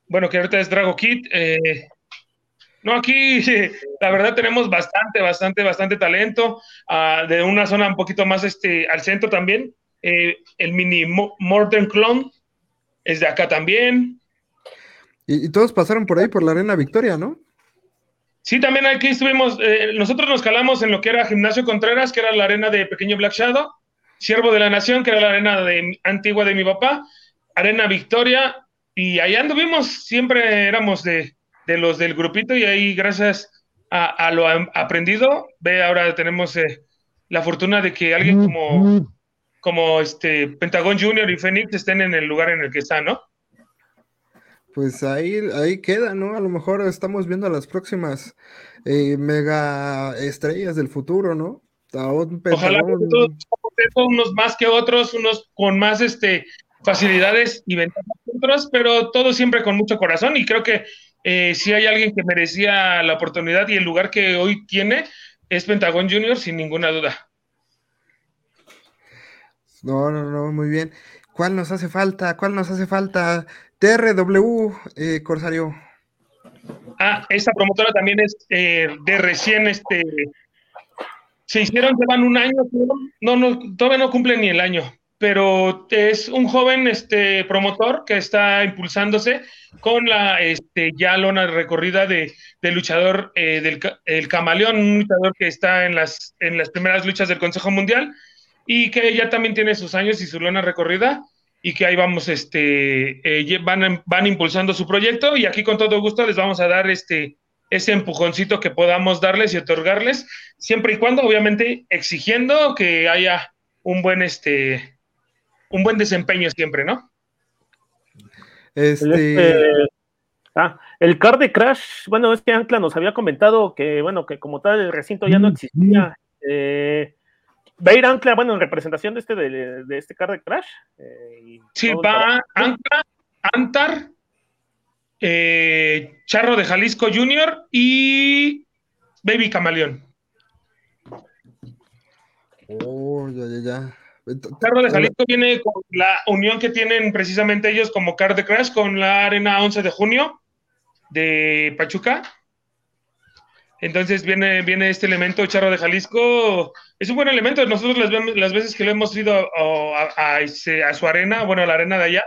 Bueno, que ahorita es Drago Kid. Eh, no, aquí la verdad tenemos bastante, bastante, bastante talento. Ah, de una zona un poquito más este, al centro también. Eh, el mini Modern Clone es de acá también. Y, todos pasaron por ahí, por la Arena Victoria, ¿no? Sí, también aquí estuvimos. Eh, nosotros nos calamos en lo que era Gimnasio Contreras, que era la arena de Pequeño Black Shadow. Siervo de la Nación, que era la arena de, antigua de mi papá, Arena Victoria, y ahí anduvimos, siempre éramos de, los del grupito y ahí gracias a, lo aprendido, ve, ahora tenemos eh, la fortuna de que alguien como, como este Pentagón Junior y Fénix estén en el lugar en el que están, ¿no? Pues ahí, ahí queda, ¿no? A lo mejor estamos viendo las próximas eh, mega estrellas del futuro, ¿no? Ojalá que todos unos más que otros, unos con más este, facilidades y ventajas que otros, pero todo siempre con mucho corazón y creo que eh, si hay alguien que merecía la oportunidad y el lugar que hoy tiene, es Pentagón Junior, sin ninguna duda. No, no, no, muy bien. ¿Cuál nos hace falta? ¿Cuál nos hace falta? TRW, eh, Corsario. Ah, esta promotora también es eh, de recién este, se hicieron, llevan un año, no, no, todavía no cumple ni el año, pero es un joven este, promotor que está impulsándose con la este, ya lona recorrida de, luchador eh, del el camaleón, un luchador que está en las, en las primeras luchas del Consejo Mundial y que ya también tiene sus años y su lona recorrida y que ahí vamos, este, eh, van, van impulsando su proyecto y aquí con todo gusto les vamos a dar este, ese empujoncito que podamos darles y otorgarles, siempre y cuando, obviamente, exigiendo que haya un buen, este, un buen desempeño siempre, ¿no? Este... Ah, el car de Crash, bueno, es que Ancla nos había comentado que, bueno, que como tal el recinto ya no existía. Eh, va a ir Ancla, bueno, en representación de este, de, de este card de Crash. Eh, sí, va Ancla, Antar, eh, Charro de Jalisco Junior y Baby Camaleón. Oh, ya, ya, ya. Charro de Jalisco viene con la unión que tienen precisamente ellos como Card de Crash con la Arena 11 de junio de Pachuca. Entonces viene, viene este elemento charro de Jalisco. Es un buen elemento. Nosotros las, las veces que lo hemos ido a, a, su arena, bueno, a la arena de allá,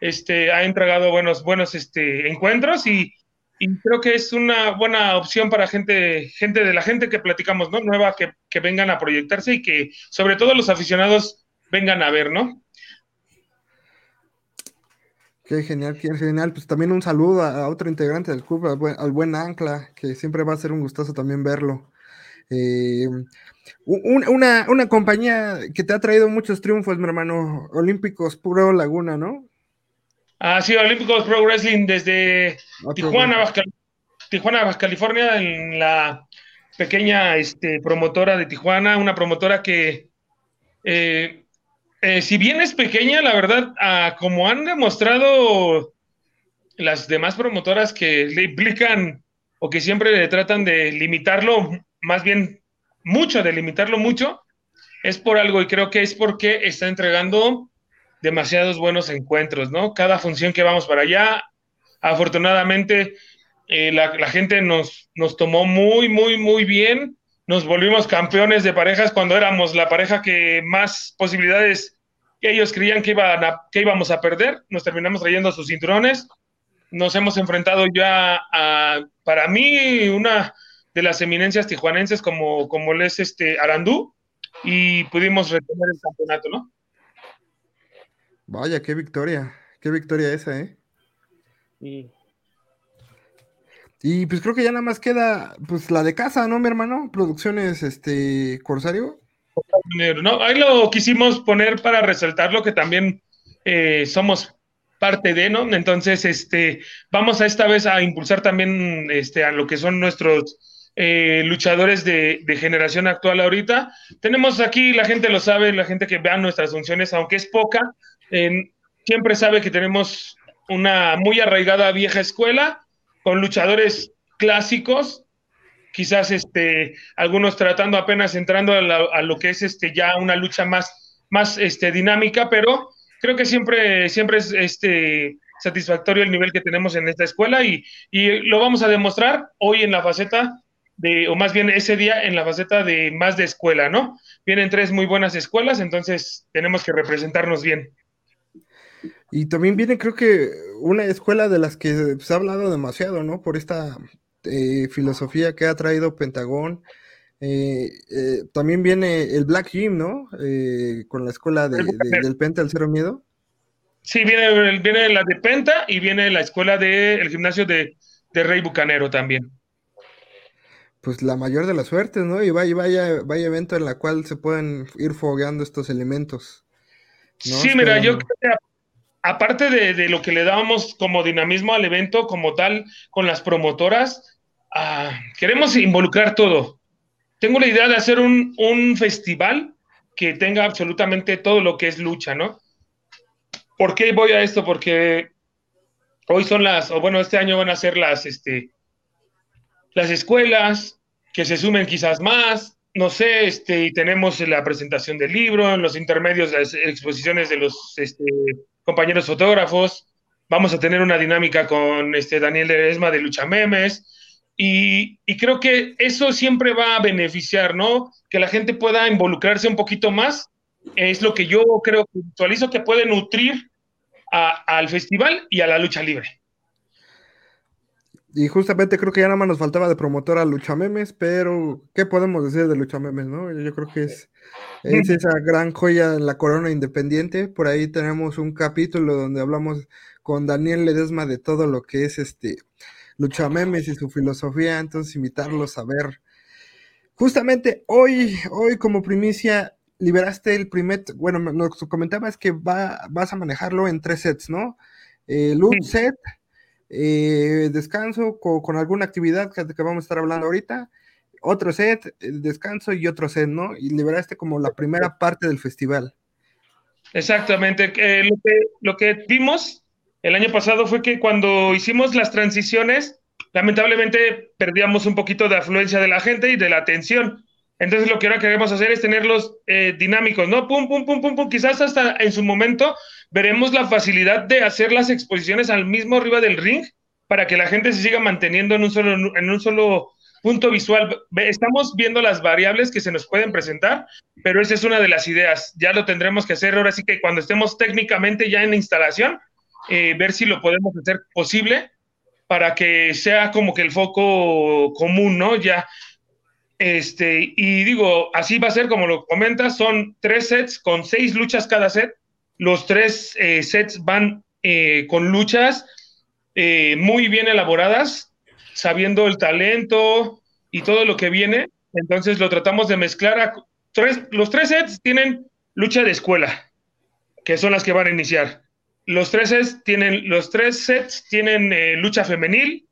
este, ha entregado buenos, buenos este, encuentros y, creo que es una buena opción para gente, gente de la gente que platicamos, ¿no? Nueva, que, que vengan a proyectarse y que sobre todo los aficionados vengan a ver, ¿no? Qué genial, qué genial. Pues también un saludo a, otro integrante del club, al buen, Ancla, que siempre va a ser un gustoso también verlo. Eh, una, una, compañía que te ha traído muchos triunfos, mi hermano, Olímpicos Pro Laguna, ¿no? Ah, sí, Olímpicos Pro Wrestling desde Tijuana, Baja, Tijuana, Baja California, en la pequeña este, promotora de Tijuana, una promotora que eh, eh, si bien es pequeña, la verdad, ah, como han demostrado las demás promotoras que le implican o que siempre le tratan de limitarlo, más bien mucho, de limitarlo mucho, es por algo y creo que es porque está entregando demasiados buenos encuentros, ¿no? Cada función que vamos para allá, afortunadamente eh, la, gente nos, nos tomó muy, muy, muy bien nos volvimos campeones de parejas cuando éramos la pareja que más posibilidades ellos creían que, iban que íbamos a perder. Nos terminamos trayendo sus cinturones. Nos hemos enfrentado ya a, para mí, una de las eminencias tijuanenses como, como es este Arandú y pudimos retener el campeonato, ¿no? Vaya, qué victoria, qué victoria esa, ¿eh? Sí. Y pues creo que ya nada más queda pues la de casa, ¿no, mi hermano? Producciones este Corsario. No, ahí lo quisimos poner para resaltar lo que también eh, somos parte de, ¿no? Entonces, este, vamos a esta vez a impulsar también este, a lo que son nuestros eh, luchadores de, generación actual ahorita. Tenemos aquí, la gente lo sabe, la gente que vea nuestras funciones, aunque es poca, siempre sabe que tenemos una muy arraigada vieja escuela con luchadores clásicos, quizás este, algunos tratando apenas entrando a, lo que es este, ya una lucha más, más este, dinámica, pero creo que siempre, siempre es este, satisfactorio el nivel que tenemos en esta escuela y, y lo vamos a demostrar hoy en la faceta de, o más bien ese día en la faceta de más de escuela, ¿no? Vienen tres muy buenas escuelas, entonces tenemos que representarnos bien. Y también viene, creo que, una escuela de las que se ha hablado demasiado, ¿no? Por esta eh, filosofía que ha traído Pentagón. Eh, eh, también viene el Black Gym, ¿no? con la escuela del Penta, el Cero Miedo. Sí, viene, viene la de Penta y viene la escuela del gimnasio de, Rey Bucanero también. Pues la mayor de las suertes, ¿no? Y vaya, vaya, vaya evento en la cual se pueden ir fogueando estos elementos. Sí, mira, yo creo que aparte de, lo que le dábamos como dinamismo al evento como tal con las promotoras, ah, queremos involucrar todo. Tengo la idea de hacer un, festival que tenga absolutamente todo lo que es lucha, ¿no? ¿Por qué voy a esto? Porque hoy son las, o bueno, este año van a ser las, este, las escuelas, que se sumen quizás más, no sé, este, y tenemos la presentación del libro, en los intermedios, las exposiciones de los, este, compañeros fotógrafos, vamos a tener una dinámica con este Daniel Esma de Lucha Memes, y, creo que eso siempre va a beneficiar, ¿no? Que la gente pueda involucrarse un poquito más, es lo que yo creo que visualizo que puede nutrir al festival y a la lucha libre. Y justamente creo que ya nada más nos faltaba de promotor a Lucha Memes, pero ¿qué podemos decir de Lucha Memes, no? Yo creo que es, es esa gran joya en la corona independiente. Por ahí tenemos un capítulo donde hablamos con Daniel Ledesma de todo lo que es este Lucha Memes y su filosofía, entonces invitarlos a ver. Justamente hoy, hoy como primicia, liberaste el primer, bueno, nos comentabas que va, vas a manejarlo en tres sets, ¿no? El loot set, eh, descanso con, alguna actividad que, vamos a estar hablando ahorita, otro set, descanso y otro set, ¿no? Y liberaste como la primera parte del festival. Exactamente. Eh, que, lo que vimos el año pasado fue que cuando hicimos las transiciones, lamentablemente perdíamos un poquito de afluencia de la gente y de la atención. Entonces lo que ahora queremos hacer es tenerlos eh, dinámicos, ¿no? Pum, pum, pum, pum, pum. Quizás hasta en su momento veremos la facilidad de hacer las exposiciones al mismo arriba del ring para que la gente se siga manteniendo en un solo, en un solo punto visual. Estamos viendo las variables que se nos pueden presentar, pero esa es una de las ideas. Ya lo tendremos que hacer ahora sí que cuando estemos técnicamente ya en la instalación, eh, ver si lo podemos hacer posible para que sea como que el foco común, ¿no? Ya. Este, y digo, así va a ser como lo comentas, son tres sets con seis luchas cada set. Los tres eh, sets van eh, con luchas muy bien elaboradas, sabiendo el talento y todo lo que viene. Entonces lo tratamos de mezclar. A tres, los tres sets tienen lucha de escuela, que son las que van a iniciar. Los tres sets tienen, los tres sets tienen eh, lucha femenil.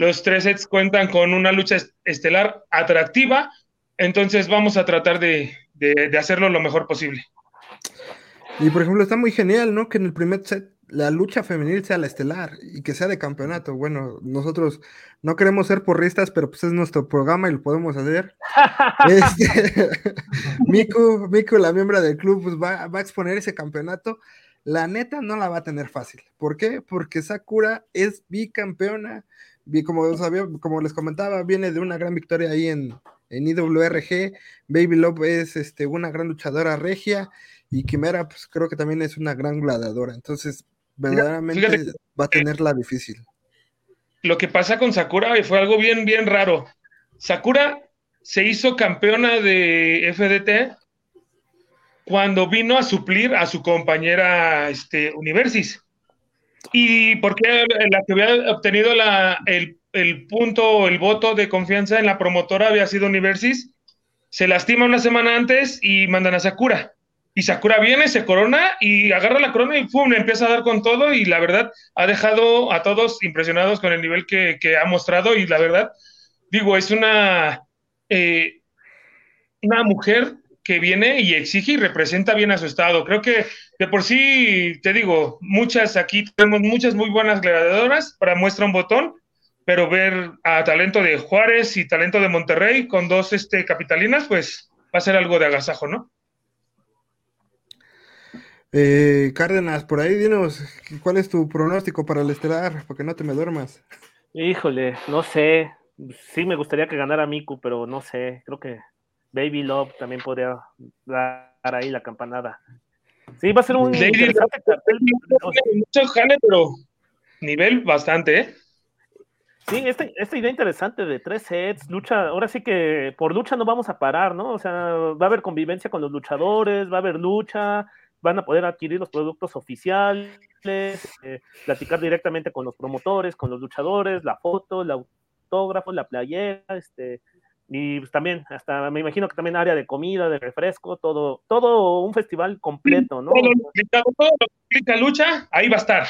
Los tres sets cuentan con una lucha estelar atractiva. Entonces vamos a tratar de, de hacerlo lo mejor posible. Y por ejemplo, está muy genial, ¿no? Que en el primer set la lucha femenil sea la estelar y que sea de campeonato. Bueno, nosotros no queremos ser porristas, pero pues es nuestro programa y lo podemos hacer. este, Miku, Miku, la miembro del club, pues va, va, a exponer ese campeonato. La neta no la va a tener fácil. ¿Por qué? Porque Sakura es bicampeona. Como, sabía, como les comentaba, viene de una gran victoria ahí en, en IWRG. Baby Love es este, una gran luchadora regia. Y Quimera, pues creo que también es una gran gladiadora. Entonces, verdaderamente va a tenerla difícil. Lo que pasa con Sakura fue algo bien, bien raro. Sakura se hizo campeona de FDT cuando vino a suplir a su compañera este, Universis. Y porque la que había obtenido la, el, el punto, el voto de confianza en la promotora había sido Universis, se lastima una semana antes y mandan a Sakura y Sakura viene, se corona y agarra la corona y ¡pum! empieza a dar con todo y la verdad ha dejado a todos impresionados con el nivel que, ha mostrado y la verdad, digo, es una, eh, una mujer que viene y exige y representa bien a su estado. Creo que de por sí, te digo, muchas aquí tenemos muchas muy buenas gladiadoras para muestra un botón, pero ver a talento de Juárez y talento de Monterrey con dos este, capitalinas, pues va a ser algo de agasajo, ¿no? Eh, Cárdenas, por ahí dinos, ¿cuál es tu pronóstico para el estelar? Porque no te me duermas. Híjole, no sé. Sí me gustaría que ganara Miku, pero no sé. Creo que Baby Love también podría dar ahí la campanada. Sí, va a ser un interesante cartel. Mucho jale, pero nivel bastante, ¿eh? Sí, esta, esta, idea interesante de tres sets, lucha, ahora sí que por lucha no vamos a parar, ¿no? O sea, va a haber convivencia con los luchadores, va a haber lucha, van a poder adquirir los productos oficiales, eh, platicar directamente con los promotores, con los luchadores, la foto, el autógrafo, la playera, este, y pues también, hasta me imagino que también área de comida, de refresco, todo, todo un festival completo, ¿no? Todo lo que lucha, ahí va a estar.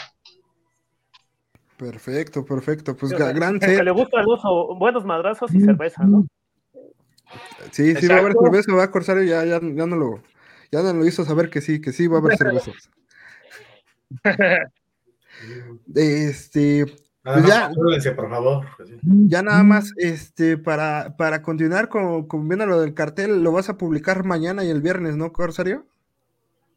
Perfecto, perfecto. Pues gran gran Que le gusta el uso, buenos madrazos y cerveza, ¿no? Sí, sí, va a haber cerveza, va a Corsario, ya, ya, ya no lo, ya no lo hizo saber que sí, que sí va a haber cervezas. este. Pues ya, por favor. Ya nada más, este, para, para continuar con, con, viendo lo del cartel, lo vas a publicar mañana y el viernes, ¿no, Corsario?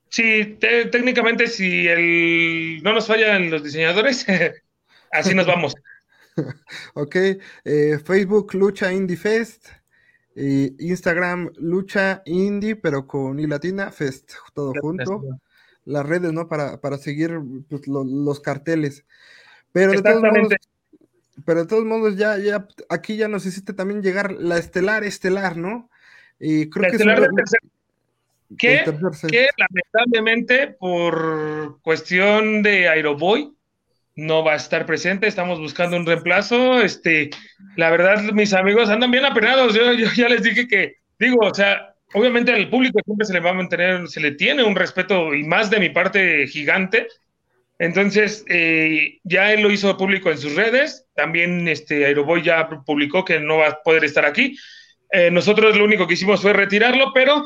Sí, técnicamente si el no nos fallan los diseñadores, así nos vamos. ok, eh, Facebook Lucha Indie Fest, Instagram Lucha Indie, pero con I Latina, Fest, todo junto. Las redes, ¿no? Para, para seguir pues, los carteles. Pero de todos modos, pero de todos modos, ya, ya, aquí ya nos hiciste también llegar la estelar estelar, ¿no? Y creo que, estelar que, que lamentablemente por cuestión de Aeroboy no va a estar presente, estamos buscando un reemplazo. Este, la verdad, mis amigos andan bien apenados. Yo, yo ya les dije que, digo, o sea, obviamente al público siempre se le va a mantener, se le tiene un respeto y más de mi parte gigante. Entonces, eh, ya él lo hizo público en sus redes. También este Aeroboy ya publicó que no va a poder estar aquí. Eh, nosotros lo único que hicimos fue retirarlo, pero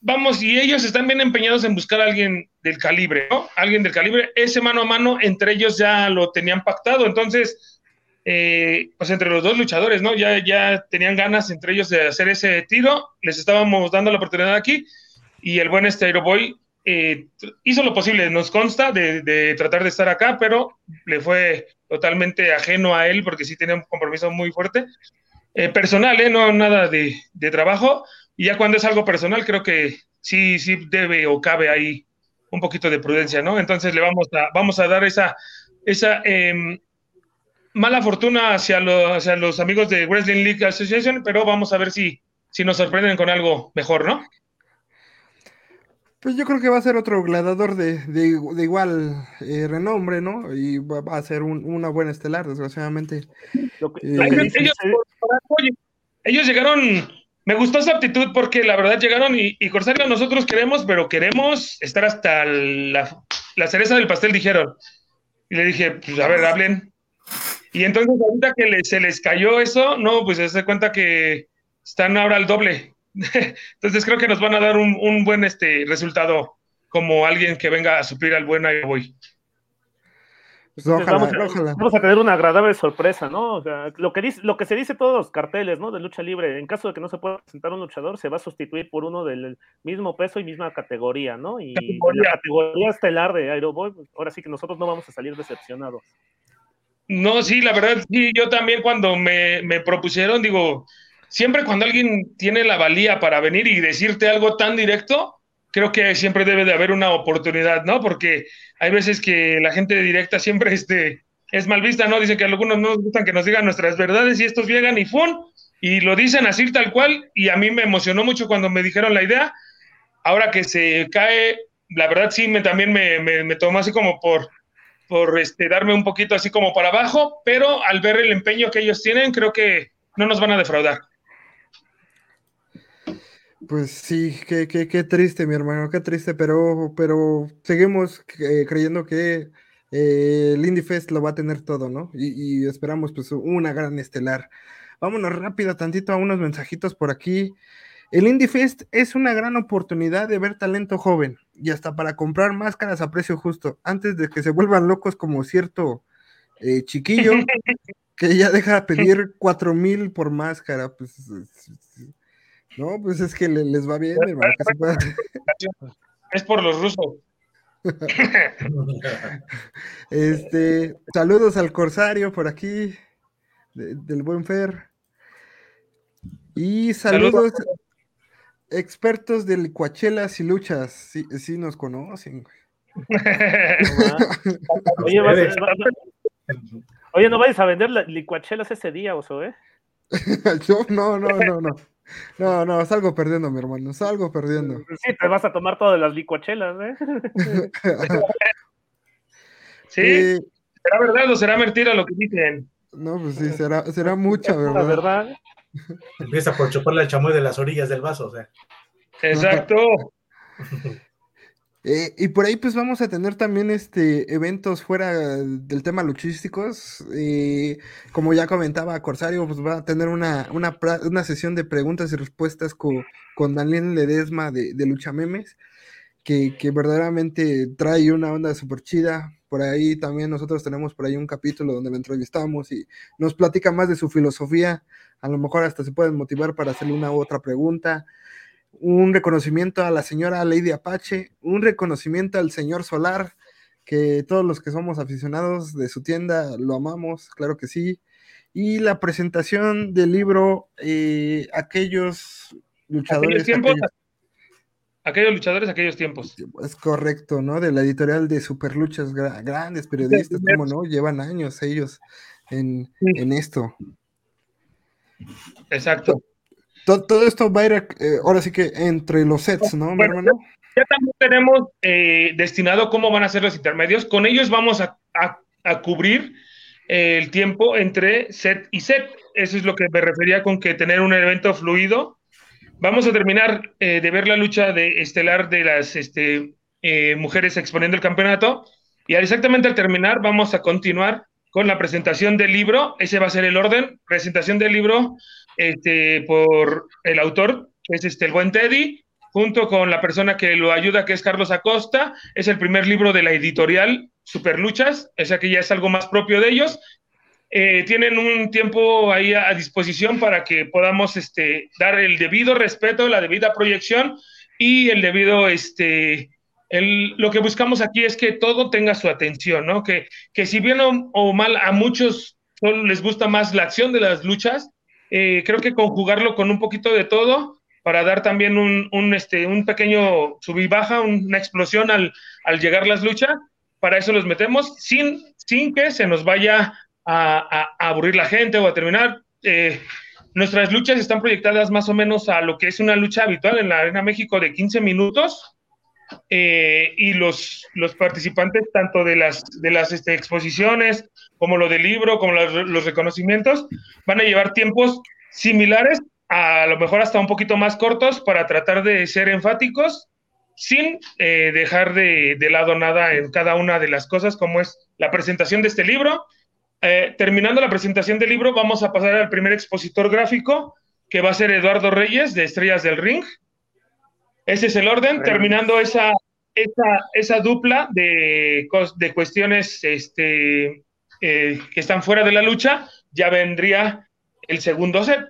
vamos, y ellos están bien empeñados en buscar a alguien del calibre, ¿no? Alguien del calibre. Ese mano a mano entre ellos ya lo tenían pactado, entonces, eh, pues entre los dos luchadores, ¿no? Ya, ya tenían ganas entre ellos de hacer ese tiro, les estábamos dando la oportunidad aquí, y el buen este Boy eh, hizo lo posible, nos consta, de, tratar de estar acá, pero le fue totalmente ajeno a él porque sí tenía un compromiso muy fuerte. Eh, personal, ¿eh? no nada de, de, trabajo. Y ya cuando es algo personal, creo que sí, sí debe o cabe ahí un poquito de prudencia, ¿no? Entonces le vamos a, vamos a dar esa, esa em, mala fortuna hacia, hacia los amigos de Wrestling League Association, pero vamos a ver si, si nos sorprenden con algo mejor, ¿no? Pues yo creo que va a ser otro gladiador de, de, igual eh, renombre, ¿no? Y va, a ser una buena estelar, desgraciadamente. Eh, ellos, llegaron, me gustó esa actitud porque la verdad llegaron y, y Corsario nosotros queremos, pero queremos estar hasta la, cereza del pastel, dijeron. Y le dije, pues a ver, hablen. Y entonces ahorita que se les cayó eso, no, pues se hace cuenta que están ahora al doble. Entonces creo que nos van a dar un, buen este, resultado como alguien que venga a suplir al buen Airboy. Pues vamos, a tener una agradable sorpresa, ¿no? O sea, lo que dice, lo que se dice todos los carteles, ¿no? De lucha libre, en caso de que no se pueda presentar un luchador, se va a sustituir por uno del mismo peso y misma categoría, ¿no? Y la categoría estelar de Aeroboy, pues, ahora sí que nosotros no vamos a salir decepcionados. No, sí, la verdad, sí, yo también cuando me, me propusieron, digo, siempre cuando alguien tiene la valía para venir y decirte algo tan directo, creo que siempre debe de haber una oportunidad, ¿no? Porque hay veces que la gente directa siempre este, es mal vista, ¿no? Dicen que algunos no nos gustan que nos digan nuestras verdades y estos llegan y ¡fun! Y lo dicen así tal cual y a mí me emocionó mucho cuando me dijeron la idea. Ahora que se cae, la verdad sí me, también me, me, me tomó así como por, por este, darme un poquito así como para abajo, pero al ver el empeño que ellos tienen, creo que no nos van a defraudar. Pues sí, qué, qué, qué, triste, mi hermano, qué triste, pero, pero seguimos eh, creyendo que eh, el Indie Fest lo va a tener todo, ¿no? Y, esperamos pues una gran estelar. Vámonos rápido tantito a unos mensajitos por aquí. El Indie Fest es una gran oportunidad de ver talento joven y hasta para comprar máscaras a precio justo, antes de que se vuelvan locos como cierto eh, chiquillo que ya deja de pedir cuatro mil por máscara. Pues no, pues es que les va bien, hermano. Es por los rusos. este, saludos al Corsario por aquí, del buen Fer. Y saludos, expertos de licuachelas y luchas. Sí, sí nos conocen, Oye, Oye, no vayas a vender licuachelas ese día, oso, ¿eh? no, no, no, no. No, no, salgo perdiendo, mi hermano, salgo perdiendo. Sí, te vas a tomar todas las licuachelas, ¿eh? sí, ¿será verdad o será mentira lo que dicen? No, pues sí, será, será mucha verdad. La verdad. Empieza por chuparle el chamoy de las orillas del vaso, o sea. Exacto. Eh, y por ahí pues vamos a tener también este eventos fuera del tema luchísticos. Eh, como ya comentaba Corsario, pues va a tener una, una, sesión de preguntas y respuestas con, con Daniel Ledesma de, de Lucha Memes, que, que, verdaderamente trae una onda súper chida. Por ahí también nosotros tenemos por ahí un capítulo donde lo entrevistamos y nos platica más de su filosofía. A lo mejor hasta se pueden motivar para hacerle una u otra pregunta un reconocimiento a la señora Lady Apache, un reconocimiento al señor Solar, que todos los que somos aficionados de su tienda lo amamos, claro que sí, y la presentación del libro eh, Aquellos luchadores. Aquellos, luchadores, aquellos tiempos. Es correcto, ¿no? De la editorial de Superluchas, grandes periodistas, como no, llevan años ellos en, en esto. Exacto. Todo, esto va a ir, eh, ahora sí que entre los sets, ¿no, mi hermano? Ya también tenemos eh, destinado cómo van a ser los intermedios. Con ellos vamos a, cubrir eh, el tiempo entre set y set. Eso es lo que me refería con que tener un evento fluido. Vamos a terminar de ver la lucha de estelar de las este, mujeres exponiendo el campeonato. Y exactamente al terminar, vamos a continuar con la presentación del libro. Ese va a ser el orden. Presentación del libro este, por el autor, que es este, el buen Teddy, junto con la persona que lo ayuda, que es Carlos Acosta. Es el primer libro de la editorial Superluchas, o sea que ya es algo más propio de ellos. Eh, tienen un tiempo ahí a, disposición para que podamos este, dar el debido respeto, la debida proyección y el debido, este, el, lo que buscamos aquí es que todo tenga su atención, ¿no? Que, que si bien o, mal a muchos solo les gusta más la acción de las luchas, eh, creo que conjugarlo con un poquito de todo para dar también un, un, este, un pequeño sub y baja, una explosión al, al llegar las luchas, para eso los metemos sin, sin que se nos vaya a, aburrir la gente o a terminar. Eh, nuestras luchas están proyectadas más o menos a lo que es una lucha habitual en la Arena México de 15 minutos. Eh, y los, los participantes tanto de las, de las este, exposiciones como lo del libro, como los, los, reconocimientos, van a llevar tiempos similares, a lo mejor hasta un poquito más cortos, para tratar de ser enfáticos sin eh, dejar de, de, lado nada en cada una de las cosas, como es la presentación de este libro, eh, terminando la presentación del libro, vamos a pasar al primer expositor gráfico, que va a ser Eduardo Reyes, de Estrellas del Ring. Ese es el orden, terminando esa, esa, esa dupla de, de cuestiones este, eh, que están fuera de la lucha, ya vendría el segundo set.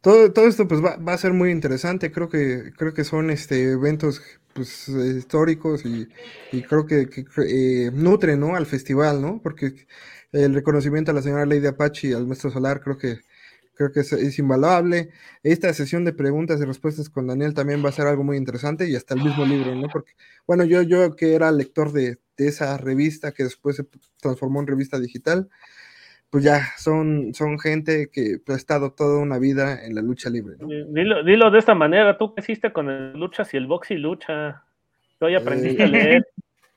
Todo, todo esto pues va, va, a ser muy interesante, creo que, creo que son este, eventos pues, históricos y, creo que, eh, nutren ¿no? al festival, ¿no? Porque el reconocimiento a la señora Lady Apache y al maestro Solar creo que creo que es, invaluable. Esta sesión de preguntas y respuestas con Daniel también va a ser algo muy interesante y hasta el mismo libro, ¿no? Porque, bueno, yo, yo que era lector de, de esa revista que después se transformó en revista digital, pues ya son, son gente que ha estado toda una vida en la lucha libre. ¿no? Dilo, dilo, de esta manera, tú que hiciste con el luchas y el box y lucha. Hoy aprendiste a leer.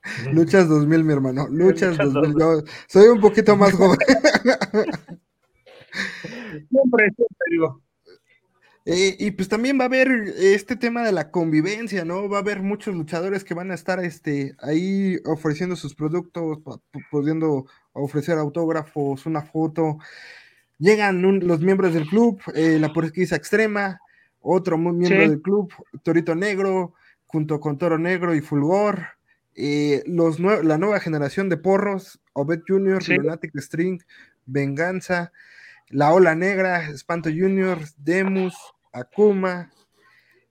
Luchas 2000, mi hermano. Luchas, 2000. Yo soy un poquito más joven. siempre, siempre digo. Eh, y pues también va a haber este tema de la convivencia, ¿no? Va a haber muchos luchadores que van a estar este, ahí ofreciendo sus productos, pudiendo ofrecer autógrafos, una foto. Llegan los miembros del club, eh, la porquisa extrema, otro miembro sí. del club, Torito Negro, junto con Toro Negro y Fulgor. Eh, los la nueva generación de porros, Obed Jr., sí. Lunatic String, Venganza, La Ola Negra, Espanto Jr., Demus, Akuma,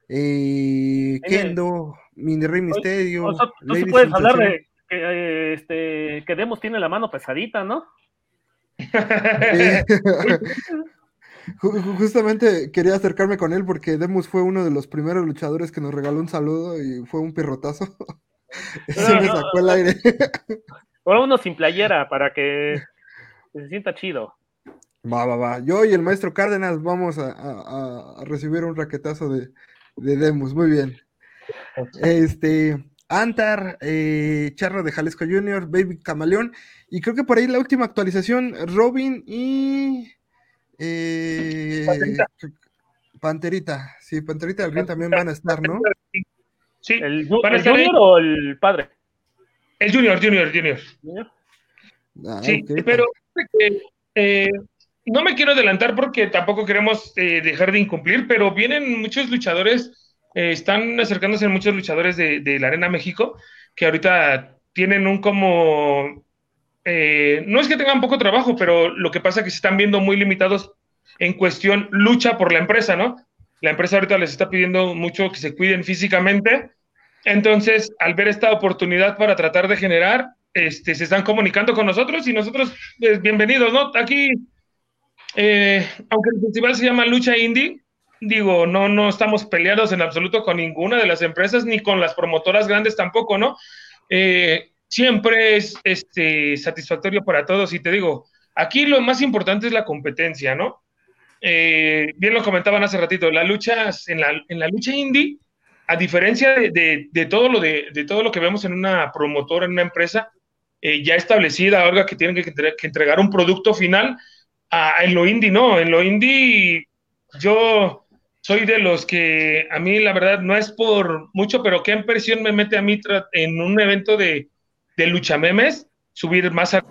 eh, Kendo, Mini Rey Misterio. O sea, tú sí puedes hablar de que, eh, este, que Demos tiene la mano pesadita, ¿no? Justamente quería acercarme con él porque Demus fue uno de los primeros luchadores que nos regaló un saludo y fue un pirrotazo. Se me sacó el aire. Ahora uno sin playera para que se sienta chido. Va, va, va. Yo y el maestro Cárdenas vamos a, a, a recibir un raquetazo de, de, Demus. Muy bien. Este, Antar, eh, Charro de Jalisco Junior, Baby Camaleón. Y creo que por ahí la última actualización, Robin y. Eh, Panterita. Panterita. Sí, Panterita del también van a estar, ¿no? Sí, ¿El, ¿el Junior o el padre? El Junior, Junior, Junior. Ah, sí, okay. pero eh, no me quiero adelantar porque tampoco queremos eh, dejar de incumplir, pero vienen muchos luchadores, eh, están acercándose muchos luchadores de, la Arena México que ahorita tienen un como, eh, no es que tengan poco trabajo, pero lo que pasa es que se están viendo muy limitados en cuestión lucha por la empresa, ¿no? La empresa ahorita les está pidiendo mucho que se cuiden físicamente, entonces al ver esta oportunidad para tratar de generar, este, se están comunicando con nosotros y nosotros, pues, bienvenidos, ¿no? Aquí eh, aunque el festival se llama Lucha Indie, digo, no, no estamos peleados en absoluto con ninguna de las empresas, ni con las promotoras grandes tampoco, ¿no? Eh, siempre es este, satisfactorio para todos y te digo, aquí lo más importante es la competencia, ¿no? Eh, bien lo comentaban hace ratito, la lucha, en la, en la lucha indie, a diferencia de, de, de todo lo de, de, todo lo que vemos en una promotora, en una empresa ya establecida, ahora que tienen que, que entregar un producto final, a, en lo indie no, en lo indie yo soy de los que a mí la verdad no es por mucho, pero qué impresión me mete a mí en un evento de, de luchamemes, subir más a...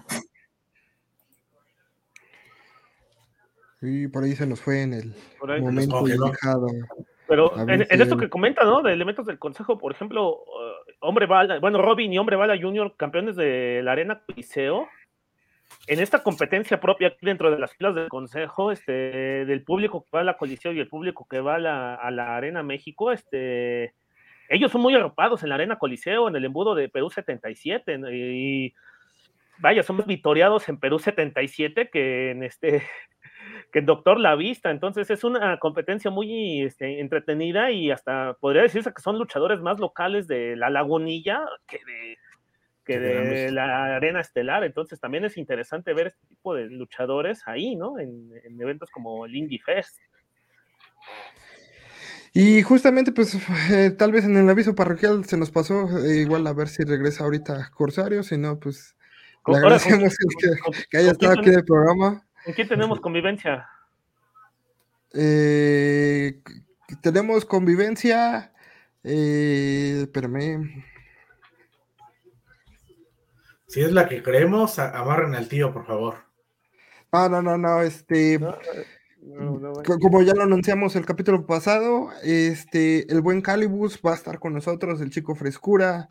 Y por ahí se nos fue en el momento. Pero en, esto que comenta, ¿no? De elementos del consejo, por ejemplo, eh, Hombre Bala, bueno, Robin y Hombre Bala Junior, campeones de la Arena Coliseo, en esta competencia propia aquí dentro de las filas del consejo, este, del público que va a la Coliseo y el público que va a la, Arena México, este, ellos son muy arropados en la Arena Coliseo, en el embudo de Perú 77, ¿no? y vaya, son más vitoreados en Perú 77 que en este que en Doctor La Vista. Entonces es una competencia muy este, entretenida y hasta podría decirse que son luchadores más locales de la Lagunilla que de, que de la Arena Estelar. Entonces también es interesante ver este tipo de luchadores ahí, ¿no? En, en eventos como el Indie Fest. Y justamente, pues, eh, tal vez en el aviso parroquial se nos pasó, eh, igual a ver si regresa ahorita Corsario, si no, pues, le Ahora, ¿con agradecemos que, haya estado aquí en el programa. ¿Con quién tenemos convivencia? Eh, tenemos convivencia, eh, espérame, Si es la que creemos, amarren al tío, por favor. no, no, no, no, este, No, no, no, co- como ya lo anunciamos el capítulo pasado, este, el buen Calibus va a estar con nosotros, el chico Frescura,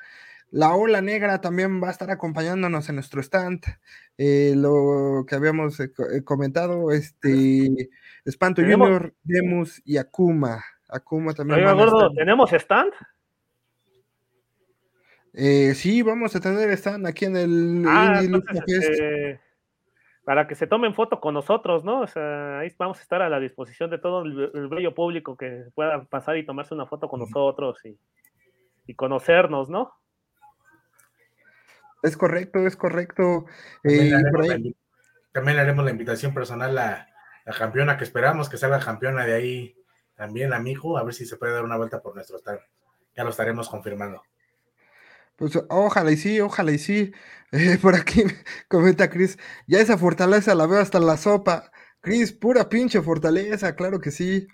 la Ola Negra también va a estar acompañándonos en nuestro stand, eh, lo que habíamos eh, eh, comentado, este, Espanto Tenemos- Junior, Demus y Akuma, Akuma también a gordo. ¿tenemos stand? Eh, sí, vamos a tener stand aquí en el Ah, entonces, este, para que se tomen foto con nosotros, ¿no? O sea, ahí vamos a estar a la disposición de todo el, el bello público que pueda pasar y tomarse una foto con nosotros y, y conocernos, ¿no? Es correcto, es correcto. También, Eh, le haremos la ahí- también le haremos la invitación personal a la campeona que esperamos que salga campeona de ahí también, amigo, a ver si se puede dar una vuelta por nuestro stand. Ya lo estaremos confirmando. Pues ojalá y sí, ojalá y sí. Eh, por aquí comenta Chris, ya esa fortaleza la veo hasta la sopa. Chris, pura pinche fortaleza, claro que sí.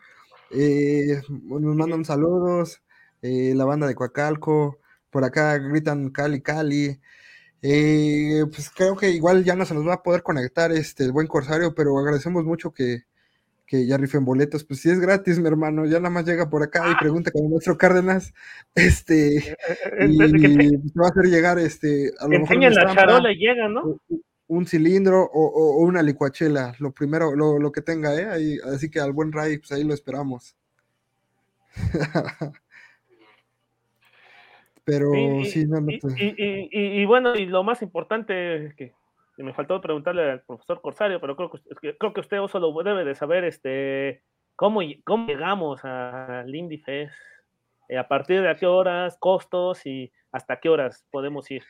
Eh, nos mandan saludos, eh, la banda de Coacalco, por acá gritan Cali Cali. Eh, pues creo que igual ya no se nos va a poder conectar este el buen Corsario, pero agradecemos mucho que, que ya rifen boletos. Pues si es gratis, mi hermano, ya nada más llega por acá y pregunta con nuestro Cárdenas. Este, Eh, y de que te- te va a hacer llegar este a lo mejor la charola y llegan, ¿no? un cilindro o, o- o una licuachela, lo primero, lo, lo que tenga, ¿eh? Ahí- así que al buen Ray, pues ahí lo esperamos. Pero Y- y- sí, no, no y, te- y- y- y- y bueno, y lo más importante que, que me faltó preguntarle al profesor Corsario, pero creo que, creo que usted oso lo debe de saber, este, cómo, cómo llegamos al Indie Fest, Eh, a partir de a qué horas, costos y hasta qué horas podemos ir.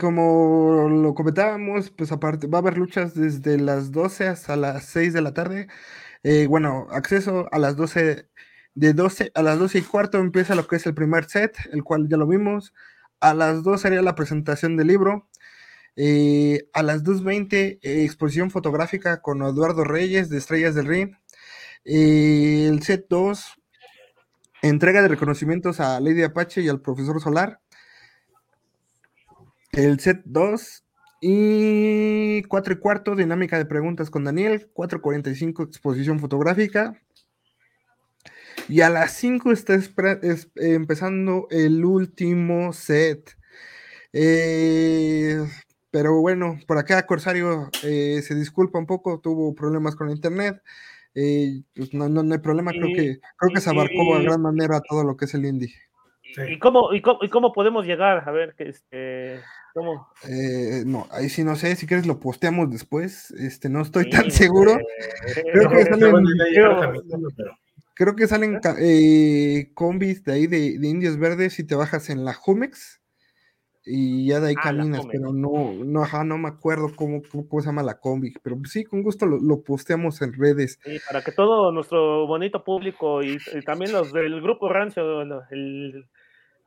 como lo comentábamos, pues aparte va a haber luchas desde las 12 hasta las 6 de la tarde. Eh, bueno, acceso a las 12, de 12 a las 12 y cuarto empieza lo que es el primer set, el cual ya lo vimos. A las 2 sería la presentación del libro. Eh, a las 2.20, eh, exposición fotográfica con Eduardo Reyes de Estrellas del Ring. Eh, el set 2, entrega de reconocimientos a Lady Apache y al profesor Solar. El set 2 y 4 y cuarto, dinámica de preguntas con Daniel. 4.45, exposición fotográfica. Y a las 5 está empezando el último set. Eh, pero bueno, por acá Corsario eh, se disculpa un poco, tuvo problemas con internet. Eh, pues no, no, no hay problema, creo Y- que, creo que se abarcó a y- gran manera todo lo que es el indie. Sí. ¿Y, cómo, y, cómo, y cómo podemos llegar? A ver, que este, ¿cómo? Eh, no, ahí sí no sé, si quieres lo posteamos después, este, no estoy Sí, tan seguro. eh, Creo que eh, salen- Creo que salen eh, combis de ahí de, de indios verdes y te bajas en la Jumex y ya de ahí Ah, la caminas, pero no, no, ajá, no me acuerdo cómo, cómo, cómo se llama la combi, pero sí, con gusto lo, lo posteamos en redes. Sí, para que todo nuestro bonito público y, y también los del grupo Rancio, el-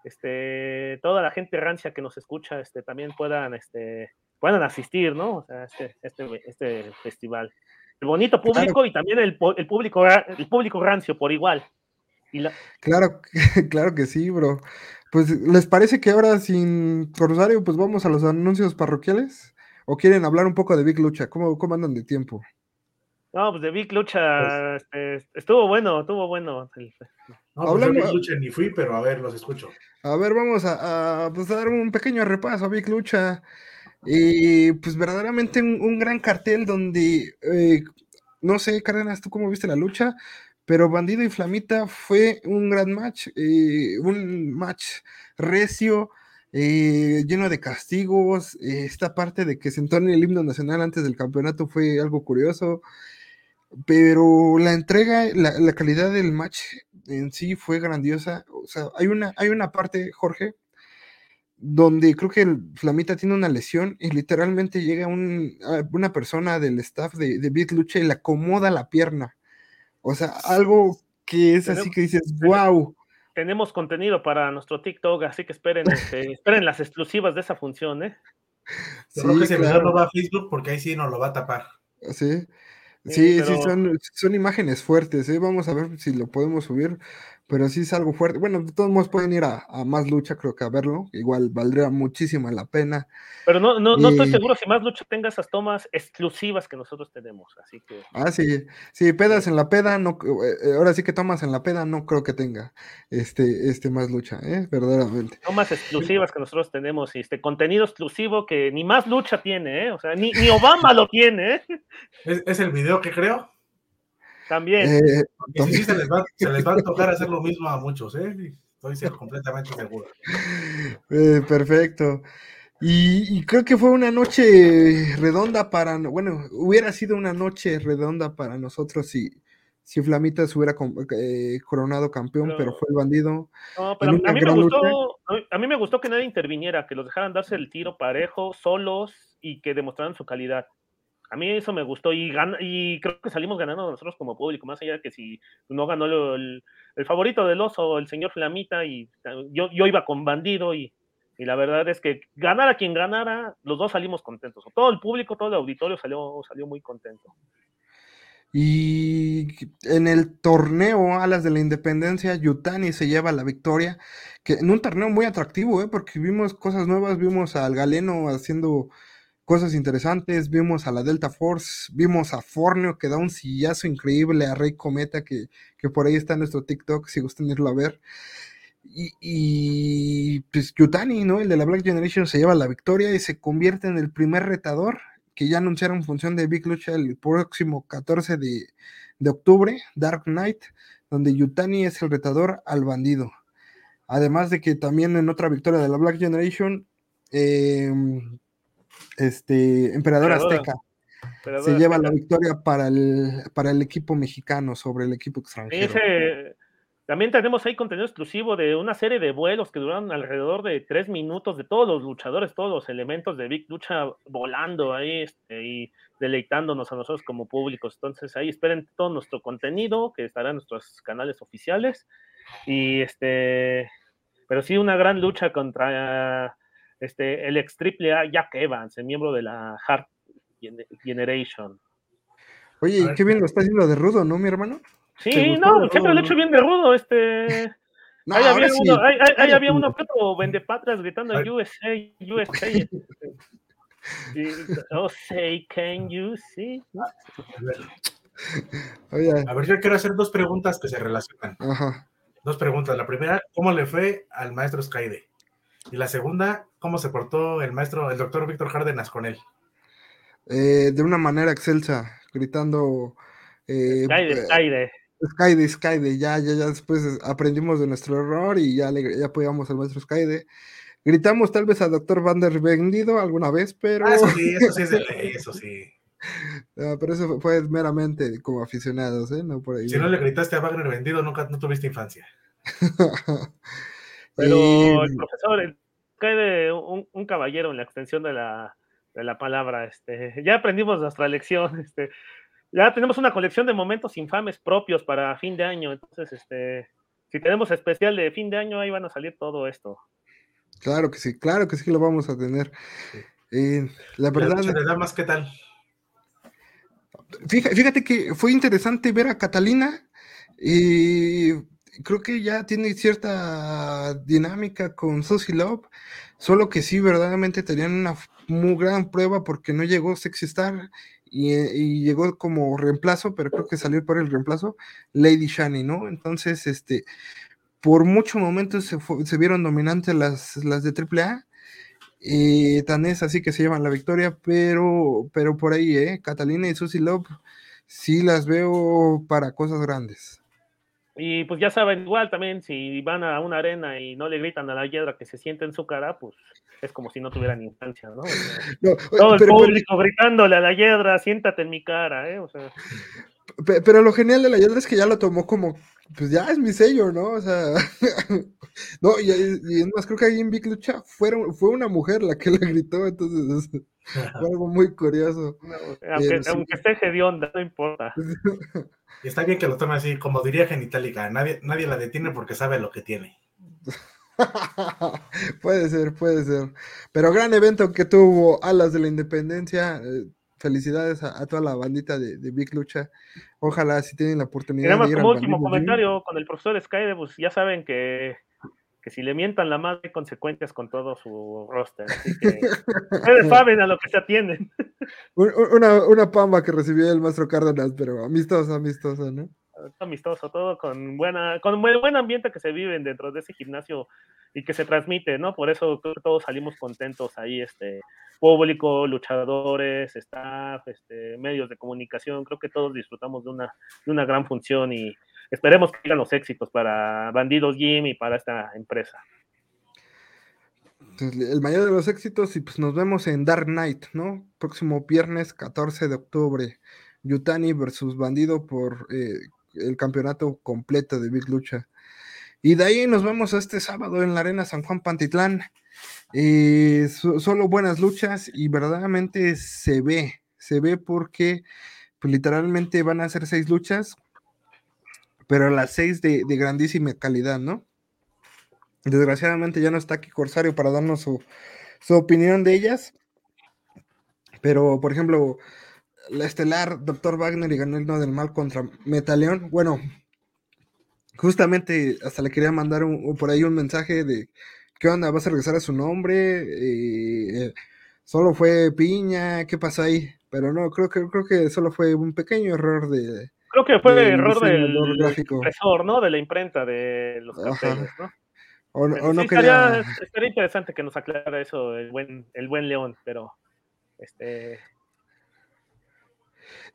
este, toda la gente rancia que nos escucha, este, también puedan, este, puedan asistir, ¿no? O sea, este, este, este festival. El bonito público y también el, el público, el público rancio por igual. Claro, claro que sí, bro. Pues, ¿les parece que ahora sin Rosario, pues vamos a los anuncios parroquiales? ¿O quieren hablar un poco de Big Lucha? ¿Cómo, cómo andan de tiempo? No, pues de Big Lucha este, estuvo bueno, estuvo bueno. No, pues Big Lucha ni fui, pero a ver, los escucho. A ver, vamos a, pues, dar un pequeño repaso a Big Lucha. Y pues verdaderamente un, gran cartel donde, eh, no sé, Cárdenas, ¿tú cómo viste la lucha? Pero Bandido y Flamita fue un gran match, eh, un match recio, eh, lleno de castigos. Eh, esta parte de que sentó en el himno nacional antes del campeonato fue algo curioso. Pero la entrega, la, calidad del match en sí fue grandiosa. O sea, hay una, hay una parte, Jorge, donde creo que Flamita tiene una lesión y literalmente llega una persona del staff de, de Beat Lucha y le acomoda la pierna. O sea, algo que es así que dices, wow. Tenemos contenido para nuestro TikTok, así que esperen, este, esperen las exclusivas de esa función, ¿eh? Sí, creo que video no va a Facebook porque ahí sí nos lo va a tapar. Sí, sí, sí, son, son, imágenes fuertes, ¿eh? Vamos a ver si lo podemos subir pero sí es algo fuerte. Bueno, de todos modos pueden ir a, más lucha, creo que a verlo. Igual valdría muchísimo la pena. Pero no, no, no estoy seguro si más lucha tenga esas tomas exclusivas que nosotros tenemos, así que. Ah, sí, sí, pedas en la peda, no, eh, ahora sí que tomas en la peda, no creo que tenga este, este más lucha, ¿eh? verdaderamente. Tomas exclusivas que nosotros tenemos, y este contenido exclusivo que ni más lucha tiene, ¿eh? O sea, ni, ni Obama lo tiene, ¿eh? ¿Es, ¿Es el video que creo? También. Eh, sí, se, les va, se, les va, a tocar hacer lo mismo a muchos, ¿eh? Estoy completamente seguro. Eh, perfecto. Y, creo que fue una noche redonda para, bueno, hubiera sido una noche redonda para nosotros si, si Flamita se hubiera eh, coronado campeón, pero, fue el bandido. No, pero a mí, me gustó, a mí me gustó que nadie interviniera, que los dejaran darse el tiro parejo, solos y que demostraran su calidad. A mí eso me gustó y, y creo que salimos ganando nosotros como público, más allá de que si no ganó el, favorito del oso, el señor Flamita, y yo, yo iba con bandido y, la verdad es que ganara quien ganara, los dos salimos contentos. Todo el público, todo el auditorio salió, salió muy contento. Y en el torneo Alas de la Independencia, Yutani se lleva la victoria, que en un torneo muy atractivo, ¿eh? porque vimos cosas nuevas, vimos al Galeno haciendo cosas interesantes. Vimos a la Delta Force, vimos a Forneo que da un sillazo increíble a Rey Cometa, que, por ahí está en nuestro TikTok, si gustan irlo a ver. Y, y, pues Yutani, ¿no? El de la Black Generation se lleva la victoria y se convierte en el primer retador que ya anunciaron función de Big Lucha el próximo 14 de, octubre, Dark Knight, donde Yutani es el retador al bandido. Además de que también en otra victoria de la Black Generation, eh, este, Emperador Azteca. se lleva la victoria para el, para el equipo mexicano sobre el equipo extranjero. también tenemos ahí contenido exclusivo de una serie de vuelos que duraron alrededor de tres minutos de todos los luchadores, todos los elementos de Big Lucha volando ahí este, y deleitándonos a nosotros como públicos. Entonces ahí esperen todo nuestro contenido que estará en nuestros canales oficiales. Y este, pero sí una gran lucha contra este, el ex triple A Jack Evans, el miembro de la Hard Generation. Oye, qué bien lo está haciendo de rudo, ¿no, mi hermano? Sí, no, siempre lo he hecho bien de rudo, este. ahí, había uno, ahí, había uno que otro vendepatras gritando USA, USA. oh, say, can you see? A ver, yo quiero hacer dos preguntas que se relacionan. Ajá. Dos preguntas. La primera, ¿cómo le fue al maestro Skyde? Y la segunda, ¿cómo se portó el maestro, el doctor Víctor Járdenas con él? Eh, de una manera excelsa, gritando. Eh, Skyde, Skyde. Skyde, ya, ya, ya después aprendimos de nuestro error y ya, le, ya apoyamos al maestro Skyde. Gritamos tal vez al doctor Van der Vendido alguna vez, pero. Ah, eso sí, eso sí es de ley, eso sí. pero eso fue meramente como aficionados, ¿eh? No por ahí. Si no le gritaste a Wagner vendido, nunca no tuviste infancia. Pero el profesor el, cae de un, caballero en la extensión de la, de la palabra. Este, ya aprendimos nuestra lección. Este, ya tenemos una colección de momentos infames propios para fin de año. Entonces, este, si tenemos especial de fin de año, ahí van a salir todo esto. Claro que sí, claro que sí lo vamos a tener. Eh, la verdad. más ¿qué tal? Fíjate, fíjate, que fue interesante ver a Catalina y creo que ya tiene cierta dinámica con Susie Love, solo que sí, verdaderamente tenían una muy gran prueba porque no llegó Sexy Star y, llegó como reemplazo, pero creo que salió por el reemplazo Lady Shani, ¿no? Entonces, este, por muchos momentos se, se vieron dominantes las, las de AAA. Y tan es así que se llevan la victoria, pero, pero por ahí, ¿eh? Catalina y Susie Love sí las veo para cosas grandes. Y pues ya saben, igual también, si van a una arena y no le gritan a la hiedra que se siente en su cara, pues es como si no tuvieran instancia, ¿no? todo el público gritándole a la hiedra, siéntate en mi cara, ¿eh? O sea. Pero lo genial de la hiedra es que ya lo tomó como, pues ya es mi sello, ¿no? O sea, no, y, y, es más, creo que ahí en Big Lucha fue, fue una mujer la que le gritó, entonces fue algo muy curioso. aunque, aunque esté hedionda, no importa. Y está bien que lo tome así, como diría Genitalica, nadie, nadie la detiene porque sabe lo que tiene. puede ser, puede ser. Pero gran evento que tuvo Alas de la Independencia. Eh, felicidades a, toda la bandita de, Big Lucha. Ojalá si tienen la oportunidad. de ir como último comentario con el profesor Sky, pues ya saben que si le mientan la madre hay consecuencias con todo su roster. Así que ustedes saben a lo que se atienden. Una, una pamba que recibió el maestro Cárdenas, pero amistosa, amistosa, ¿no? Amistoso, todo con buena, con buen, buen ambiente que se vive dentro de ese gimnasio y que se transmite, ¿no? Por eso todos salimos contentos ahí, este público, luchadores, staff, este, medios de comunicación, creo que todos disfrutamos de una, de una gran función y, esperemos que sigan los éxitos para Bandidos Jim y para esta empresa. Pues, el mayor de los éxitos y pues nos vemos en Dark Knight, ¿no? Próximo viernes 14 de octubre, Yutani versus Bandido por eh, el campeonato completo de Big Lucha. Y de ahí nos vemos este sábado en la Arena San Juan Pantitlán. Solo buenas luchas y verdaderamente se ve, se ve porque pues, literalmente van a ser seis luchas pero las seis de, grandísima calidad, ¿no? Desgraciadamente ya no está aquí Corsario para darnos su, opinión de ellas, pero por ejemplo, la estelar Dr. Wagner y ganó el no del mal contra Metaleón, bueno, justamente hasta le quería mandar por ahí un mensaje de qué onda, vas a regresar a su nombre, eh, solo fue piña, qué pasa ahí, pero no, creo que creo que solo fue un pequeño error de, Creo que fue el error del impresor, ¿no? De la imprenta de los carteles, ¿no? O, no estaría, interesante que nos aclara eso el buen, el buen León, pero este.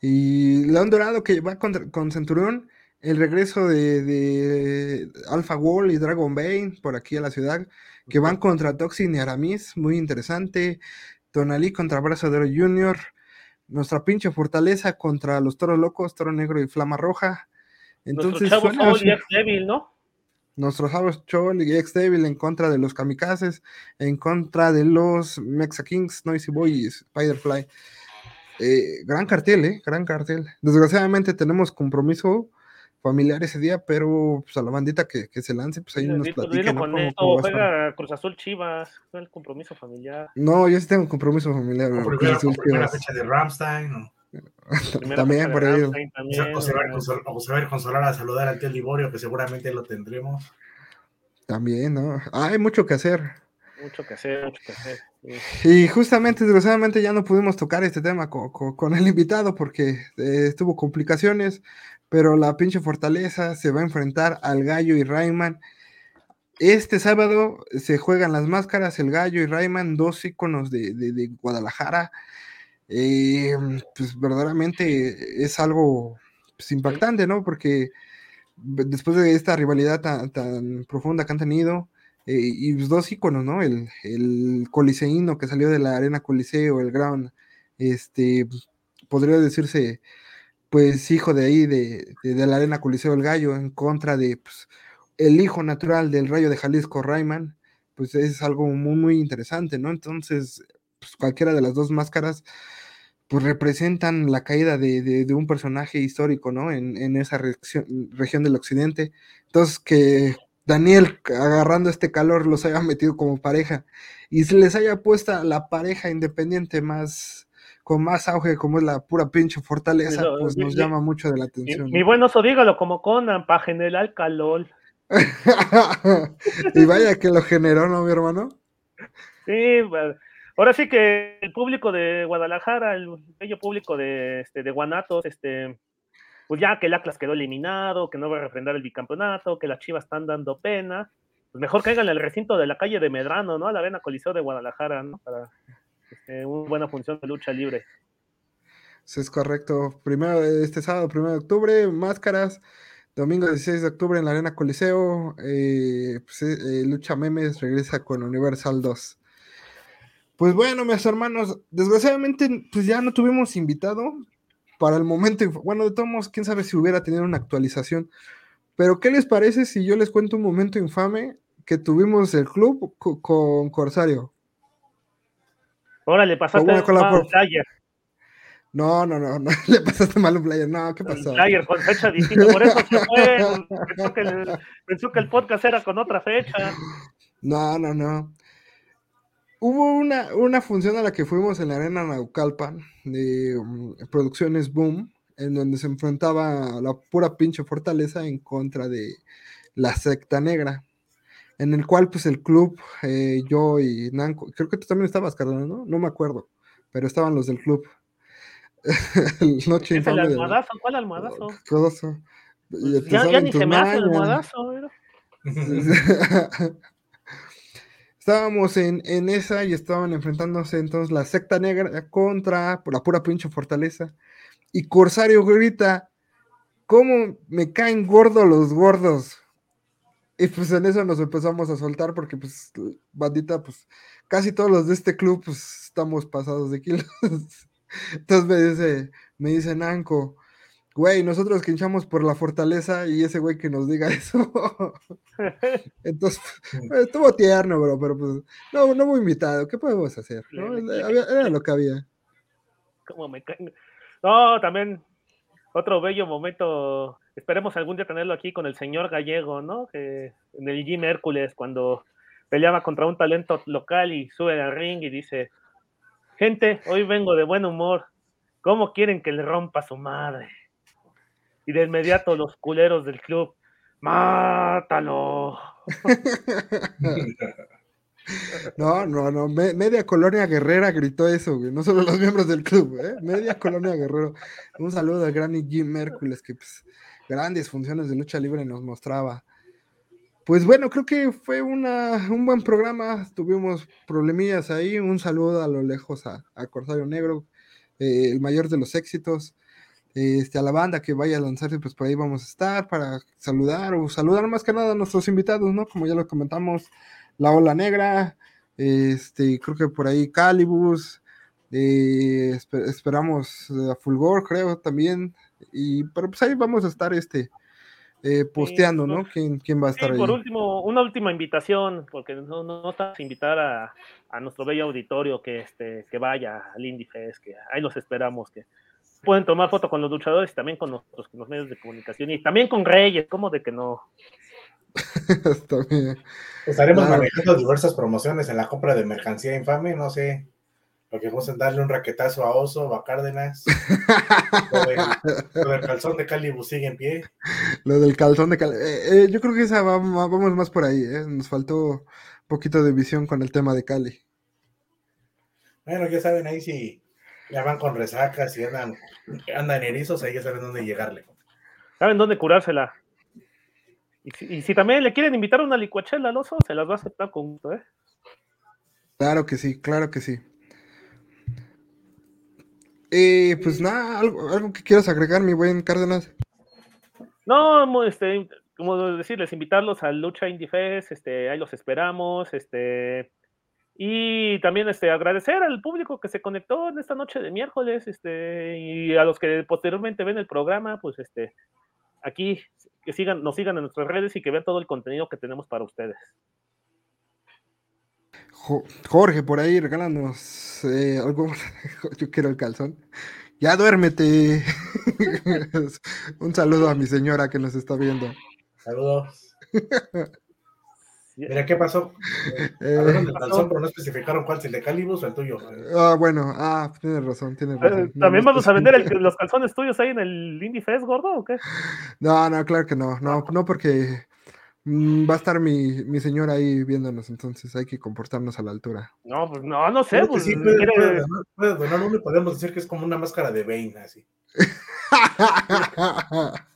Y León Dorado que va con, con Centurión, el regreso de, de, Alpha Wall y Dragon Bane por aquí a la ciudad, que van contra Toxin y Aramis, muy interesante. Tonalí contra Brazo de Oro Jr., nuestra pinche fortaleza contra los toros locos, toro negro y flama roja. Entonces, Nuestro chavo y ex débil, ¿no? Nuestro chavo Chol y ex débil en contra de los kamikazes, en contra de los Mexa Kings, Noisy Boy y Spiderfly. Eh, gran cartel, ¿eh? Gran cartel. Desgraciadamente tenemos compromiso familiar ese día, pero pues a la bandita que, que se lance, pues ahí nos platica. con esto, juega Cruz Azul Chivas, el compromiso familiar. No, yo sí tengo compromiso familiar. O primera, primera fecha de Ramstein. ¿no? también por ahí. O, se va, a ir consolar a saludar al tío Liborio, que seguramente lo tendremos. También, ¿no? hay mucho que hacer. Mucho que hacer, mucho que hacer. Y justamente, desgraciadamente, ya no pudimos tocar este tema con, con, el invitado porque eh, tuvo complicaciones pero la pinche fortaleza se va a enfrentar al Gallo y Rayman. Este sábado se juegan las máscaras, el Gallo y Rayman, dos íconos de, Guadalajara. Eh, pues verdaderamente es algo pues, impactante, ¿no? Porque después de esta rivalidad tan, profunda que han tenido, y pues, dos íconos, ¿no? El, el coliseíno que salió de la arena Coliseo, el gran, este, podría decirse, pues hijo de ahí, de, la Arena Coliseo del Gallo, en contra de pues, el hijo natural del Rayo de Jalisco, Rayman, pues es algo muy, muy interesante, ¿no? Entonces, pues cualquiera de las dos máscaras, pues representan la caída de, un personaje histórico, ¿no? En, esa región del occidente. Entonces, que Daniel, agarrando este calor, los haya metido como pareja y se les haya puesto la pareja independiente más con más auge como es la pura pinche fortaleza, pues nos llama mucho de la atención. Mi, buen oso, dígalo como Conan, para generar calor. y vaya que lo generó, ¿no, mi hermano? Sí, ahora sí que el público de Guadalajara, el bello público de, este, de Guanatos, este, pues ya que el Atlas quedó eliminado, que no va a refrendar el bicampeonato, que las Chivas están dando pena, pues mejor caigan el recinto de la calle de Medrano, ¿no? A la Arena Coliseo de Guadalajara, ¿no? Para este, una buena función de lucha libre. Sí, es correcto. Primero, este sábado, primero de octubre, máscaras. Domingo 16 de octubre en la Arena Coliseo. Eh, pues, eh, eh, lucha Memes regresa con Universal 2. Pues bueno, mis hermanos, desgraciadamente, pues ya no tuvimos invitado para el momento. Bueno, de todos modos, quién sabe si hubiera tenido una actualización. Pero, ¿qué les parece si yo les cuento un momento infame que tuvimos el club con Corsario? Órale, pasaste un por... player. No, no, no, no, le pasaste mal un player. No, ¿qué pasó? player con fecha distinta, por eso se fue. Pensó que, el, pensó que el podcast era con otra fecha. No, no, no. Hubo una, una función a la que fuimos en la Arena Naucalpan de um, Producciones Boom, en donde se enfrentaba la pura pinche fortaleza en contra de la secta negra en el cual pues el club, eh, yo y Nanco, creo que tú también estabas, Cardona, ¿no? No me acuerdo, pero estaban los del club. el noche ¿Es el almohadazo? ¿Cuál almohadazo? Codoso. Pues ya, ya ni se me hace el almohadazo, Estábamos en, en, esa y estaban enfrentándose entonces la secta negra contra la pura pinche fortaleza. Y Corsario grita, ¿cómo me caen gordos los gordos? Y pues en eso nos empezamos a soltar porque pues bandita, pues casi todos los de este club pues estamos pasados de kilos. Entonces me dice, me dice Nanco, güey, nosotros que hinchamos por la fortaleza y ese güey que nos diga eso. Entonces, pues, estuvo tierno, bro, pero pues no, no muy invitado, ¿qué podemos hacer? Era lo que había. ¿Cómo me? No, también otro bello momento esperemos algún día tenerlo aquí con el señor Gallego, ¿no? en el Gym Hércules, cuando peleaba contra un talento local y sube al ring y dice, gente, hoy vengo de buen humor, ¿cómo quieren que le rompa su madre? Y de inmediato los culeros del club, mátalo. No, no, no. media colonia guerrera gritó eso. No solo los miembros del club, ¿eh? Media colonia guerrero. Un saludo al gran Jim Hércules, que pues, grandes funciones de lucha libre nos mostraba. Pues bueno, creo que fue una, un buen programa. Tuvimos problemillas ahí. Un saludo a lo lejos a, Corsario Negro, eh, el mayor de los éxitos. Este, a la banda que vaya a lanzarse, pues por ahí vamos a estar para saludar o saludar más que nada a nuestros invitados, ¿no? Como ya lo comentamos, la Ola Negra, este, creo que por ahí Calibus, eh, esperamos a Fulgor, creo también, y pero pues ahí vamos a estar este eh, posteando, ¿no? ¿Quién, ¿Quién, va a estar ahí? Por último, una última invitación, porque no, no, estás invitar a, a, nuestro bello auditorio que este que vaya al Indie Fest, que ahí los esperamos, que pueden tomar foto con los luchadores y también con, nosotros, con los medios de comunicación y también con Reyes, como de que no. Estaremos manejando diversas promociones en la compra de mercancía infame, no sé, lo que en darle un raquetazo a Oso o a Cárdenas. lo, del, calzón de Calibus sigue en pie. Lo del calzón de Calibus. Eh, eh, yo creo que esa vamos más por ahí. ¿eh? Nos faltó un poquito de visión con el tema de Cali. Bueno, ya saben ahí si ya van con resacas y andan, andan erizos, ahí ya saben dónde llegarle. Saben dónde curársela. Y si, también le quieren invitar a una licuachela al oso, se las va a aceptar con gusto, ¿eh? Claro que sí, claro que sí. Eh, pues nada, algo, que quieras agregar, mi buen Cárdenas. No, este, como decirles, invitarlos al Lucha Indie Fest, este, ahí los esperamos, este, y también este, agradecer al público que se conectó en esta noche de miércoles, este, y a los que posteriormente ven el programa, pues este, aquí que sigan, nos sigan en nuestras redes y que vean todo el contenido que tenemos para ustedes. Jorge, por ahí regálanos eh, algo. Yo quiero el calzón. Ya duérmete. Un saludo a mi señora que nos está viendo. Saludos. Mira, ¿qué pasó? Eh, Hablaron del calzón, pero no especificaron cuál, si el de Calibus o el tuyo. Ah, bueno, ah, tienes razón, tienes eh, razón. ¿También vamos a vender los calzones tuyos ahí en el Indie Fest, gordo, o qué? No, no, claro que no, no, no porque Mm, va a estar mi, mi señora ahí viéndonos, entonces hay que comportarnos a la altura. No, pues no, no sé. Pues, sí, puede, quiere- puede donar, puede donar uno y podemos decir que es como una máscara de Bane, así.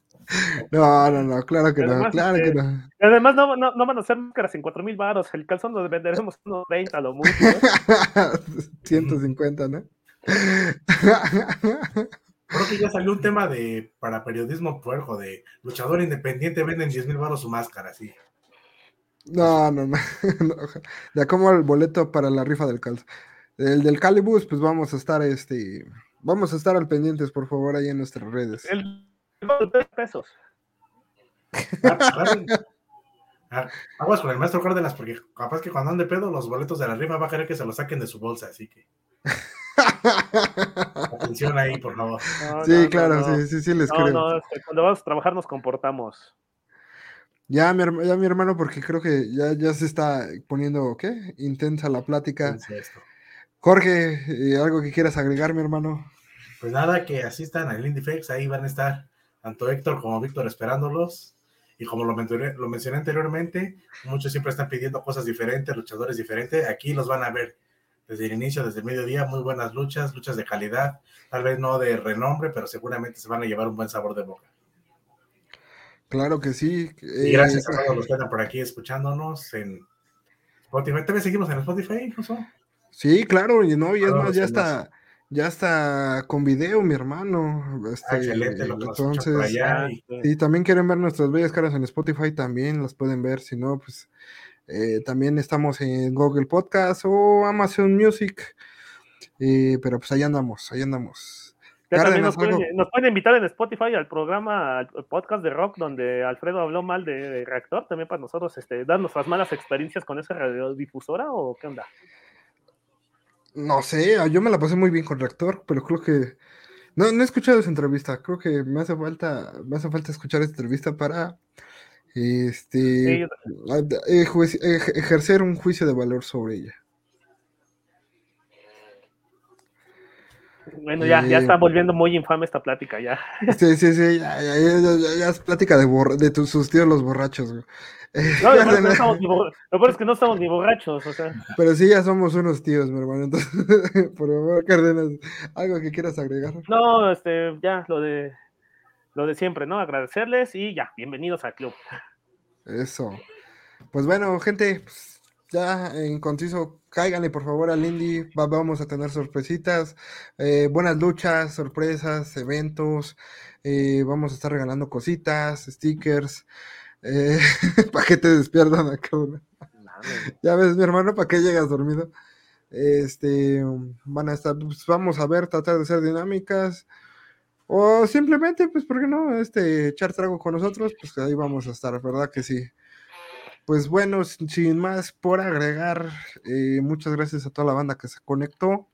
No, no, no, claro que no, Además, claro que este, no. Además, no, no, no van a ser máscaras en 4 mil baros. El calzón lo venderemos unos 20 a lo mucho. ¿no? 150, ¿no? Creo que ya salió un tema de para periodismo puerco, de luchador independiente venden 10 mil baros su máscara, sí. No, no, no. no. Ya como el boleto para la rifa del calzo. El del Calibus, pues vamos a estar, este, vamos a estar al pendientes, por favor, ahí en nuestras redes. El pesos. Ah. Ah, Aguas con el maestro Cárdenas, porque capaz que cuando ande pedo, los boletos de la rifa va a querer que se los saquen de su bolsa, así que atención ahí, por favor. No, Sí, no, claro, no. sí, sí, sí les No, creo. no, este, cuando vamos a trabajar nos comportamos. Ya mi, ya mi hermano, porque creo que ya, ya se está poniendo, ¿qué? Intensa la plática. Jorge, eh, ¿algo que quieras agregar, mi hermano? Pues nada, que asistan al IndieFex, ahí van a estar tanto Héctor como Víctor esperándolos. Y como lo mencioné, lo mencioné anteriormente, muchos siempre están pidiendo cosas diferentes, luchadores diferentes. Aquí los van a ver desde el inicio, desde el mediodía, muy buenas luchas, luchas de calidad, tal vez no de renombre, pero seguramente se van a llevar un buen sabor de boca. Claro que sí. Y eh, gracias a todos los que están por aquí escuchándonos en Spotify. ¿También seguimos en Spotify, incluso? Sí, claro, y no, y es más, ya está, ya está con video, mi hermano. Ah, Este, excelente, lo que escuchan por entonces, allá. Ah, y- también quieren ver nuestras bellas caras en Spotify, también las pueden ver. Si no, pues eh, también estamos en Google Podcast o Amazon Music. Eh, pero pues ahí andamos, ahí andamos. Ya también Cárdenas, nos pueden, nos pueden invitar en Spotify al programa, al podcast de rock, donde Alfredo habló mal de, de Reactor, también para nosotros este, dar nuestras malas experiencias con esa radiodifusora o qué onda. No sé, yo me la pasé muy bien con Reactor, pero creo que no, no he escuchado esa entrevista. Creo que me hace falta, me hace falta escuchar esa entrevista para este Sí, a- juici- ej- ejercer un juicio de valor sobre ella. Bueno, ya, ya está volviendo muy infame esta plática, ya. Sí, sí, sí, ya, ya, es plática de, de tus, sus tíos los borrachos. güey. Eh, No, lo, peor es que no borra- lo peor es que no estamos ni borrachos, o sea. pero sí, ya somos unos tíos, mi hermano. Entonces, por favor, Cárdenas, algo que quieras agregar. No, este, ya, lo de lo de siempre, ¿no? Agradecerles y ya, bienvenidos al club. Eso. Pues bueno, gente, pues, ya en conciso, cáiganle por favor al Indie. Va- vamos a tener sorpresitas, eh, buenas luchas, sorpresas, eventos. eh, vamos a estar regalando cositas, stickers. Eh, para que te despiertan acá. Ya ves, mi hermano, ¿para qué llegas dormido? Este, van a estar, pues, vamos a ver, tratar de ser dinámicas. O simplemente, pues, ¿por qué no? Este, echar trago con nosotros, pues ahí vamos a estar, ¿verdad que sí? Pues bueno, sin, más por agregar, eh, muchas gracias a toda la banda que se conectó.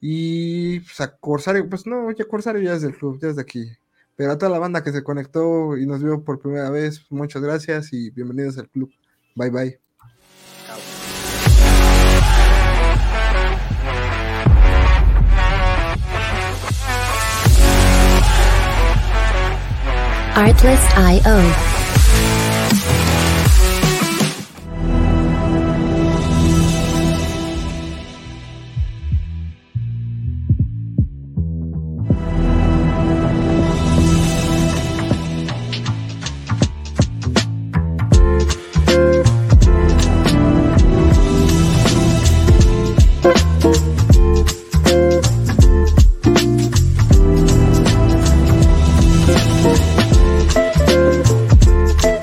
Y pues, a Corsario, pues no, ya Corsario ya es del club, ya es de aquí. Pero a toda la banda que se conectó y nos vio por primera vez, muchas gracias y bienvenidos al club. Bye bye. Artlist.io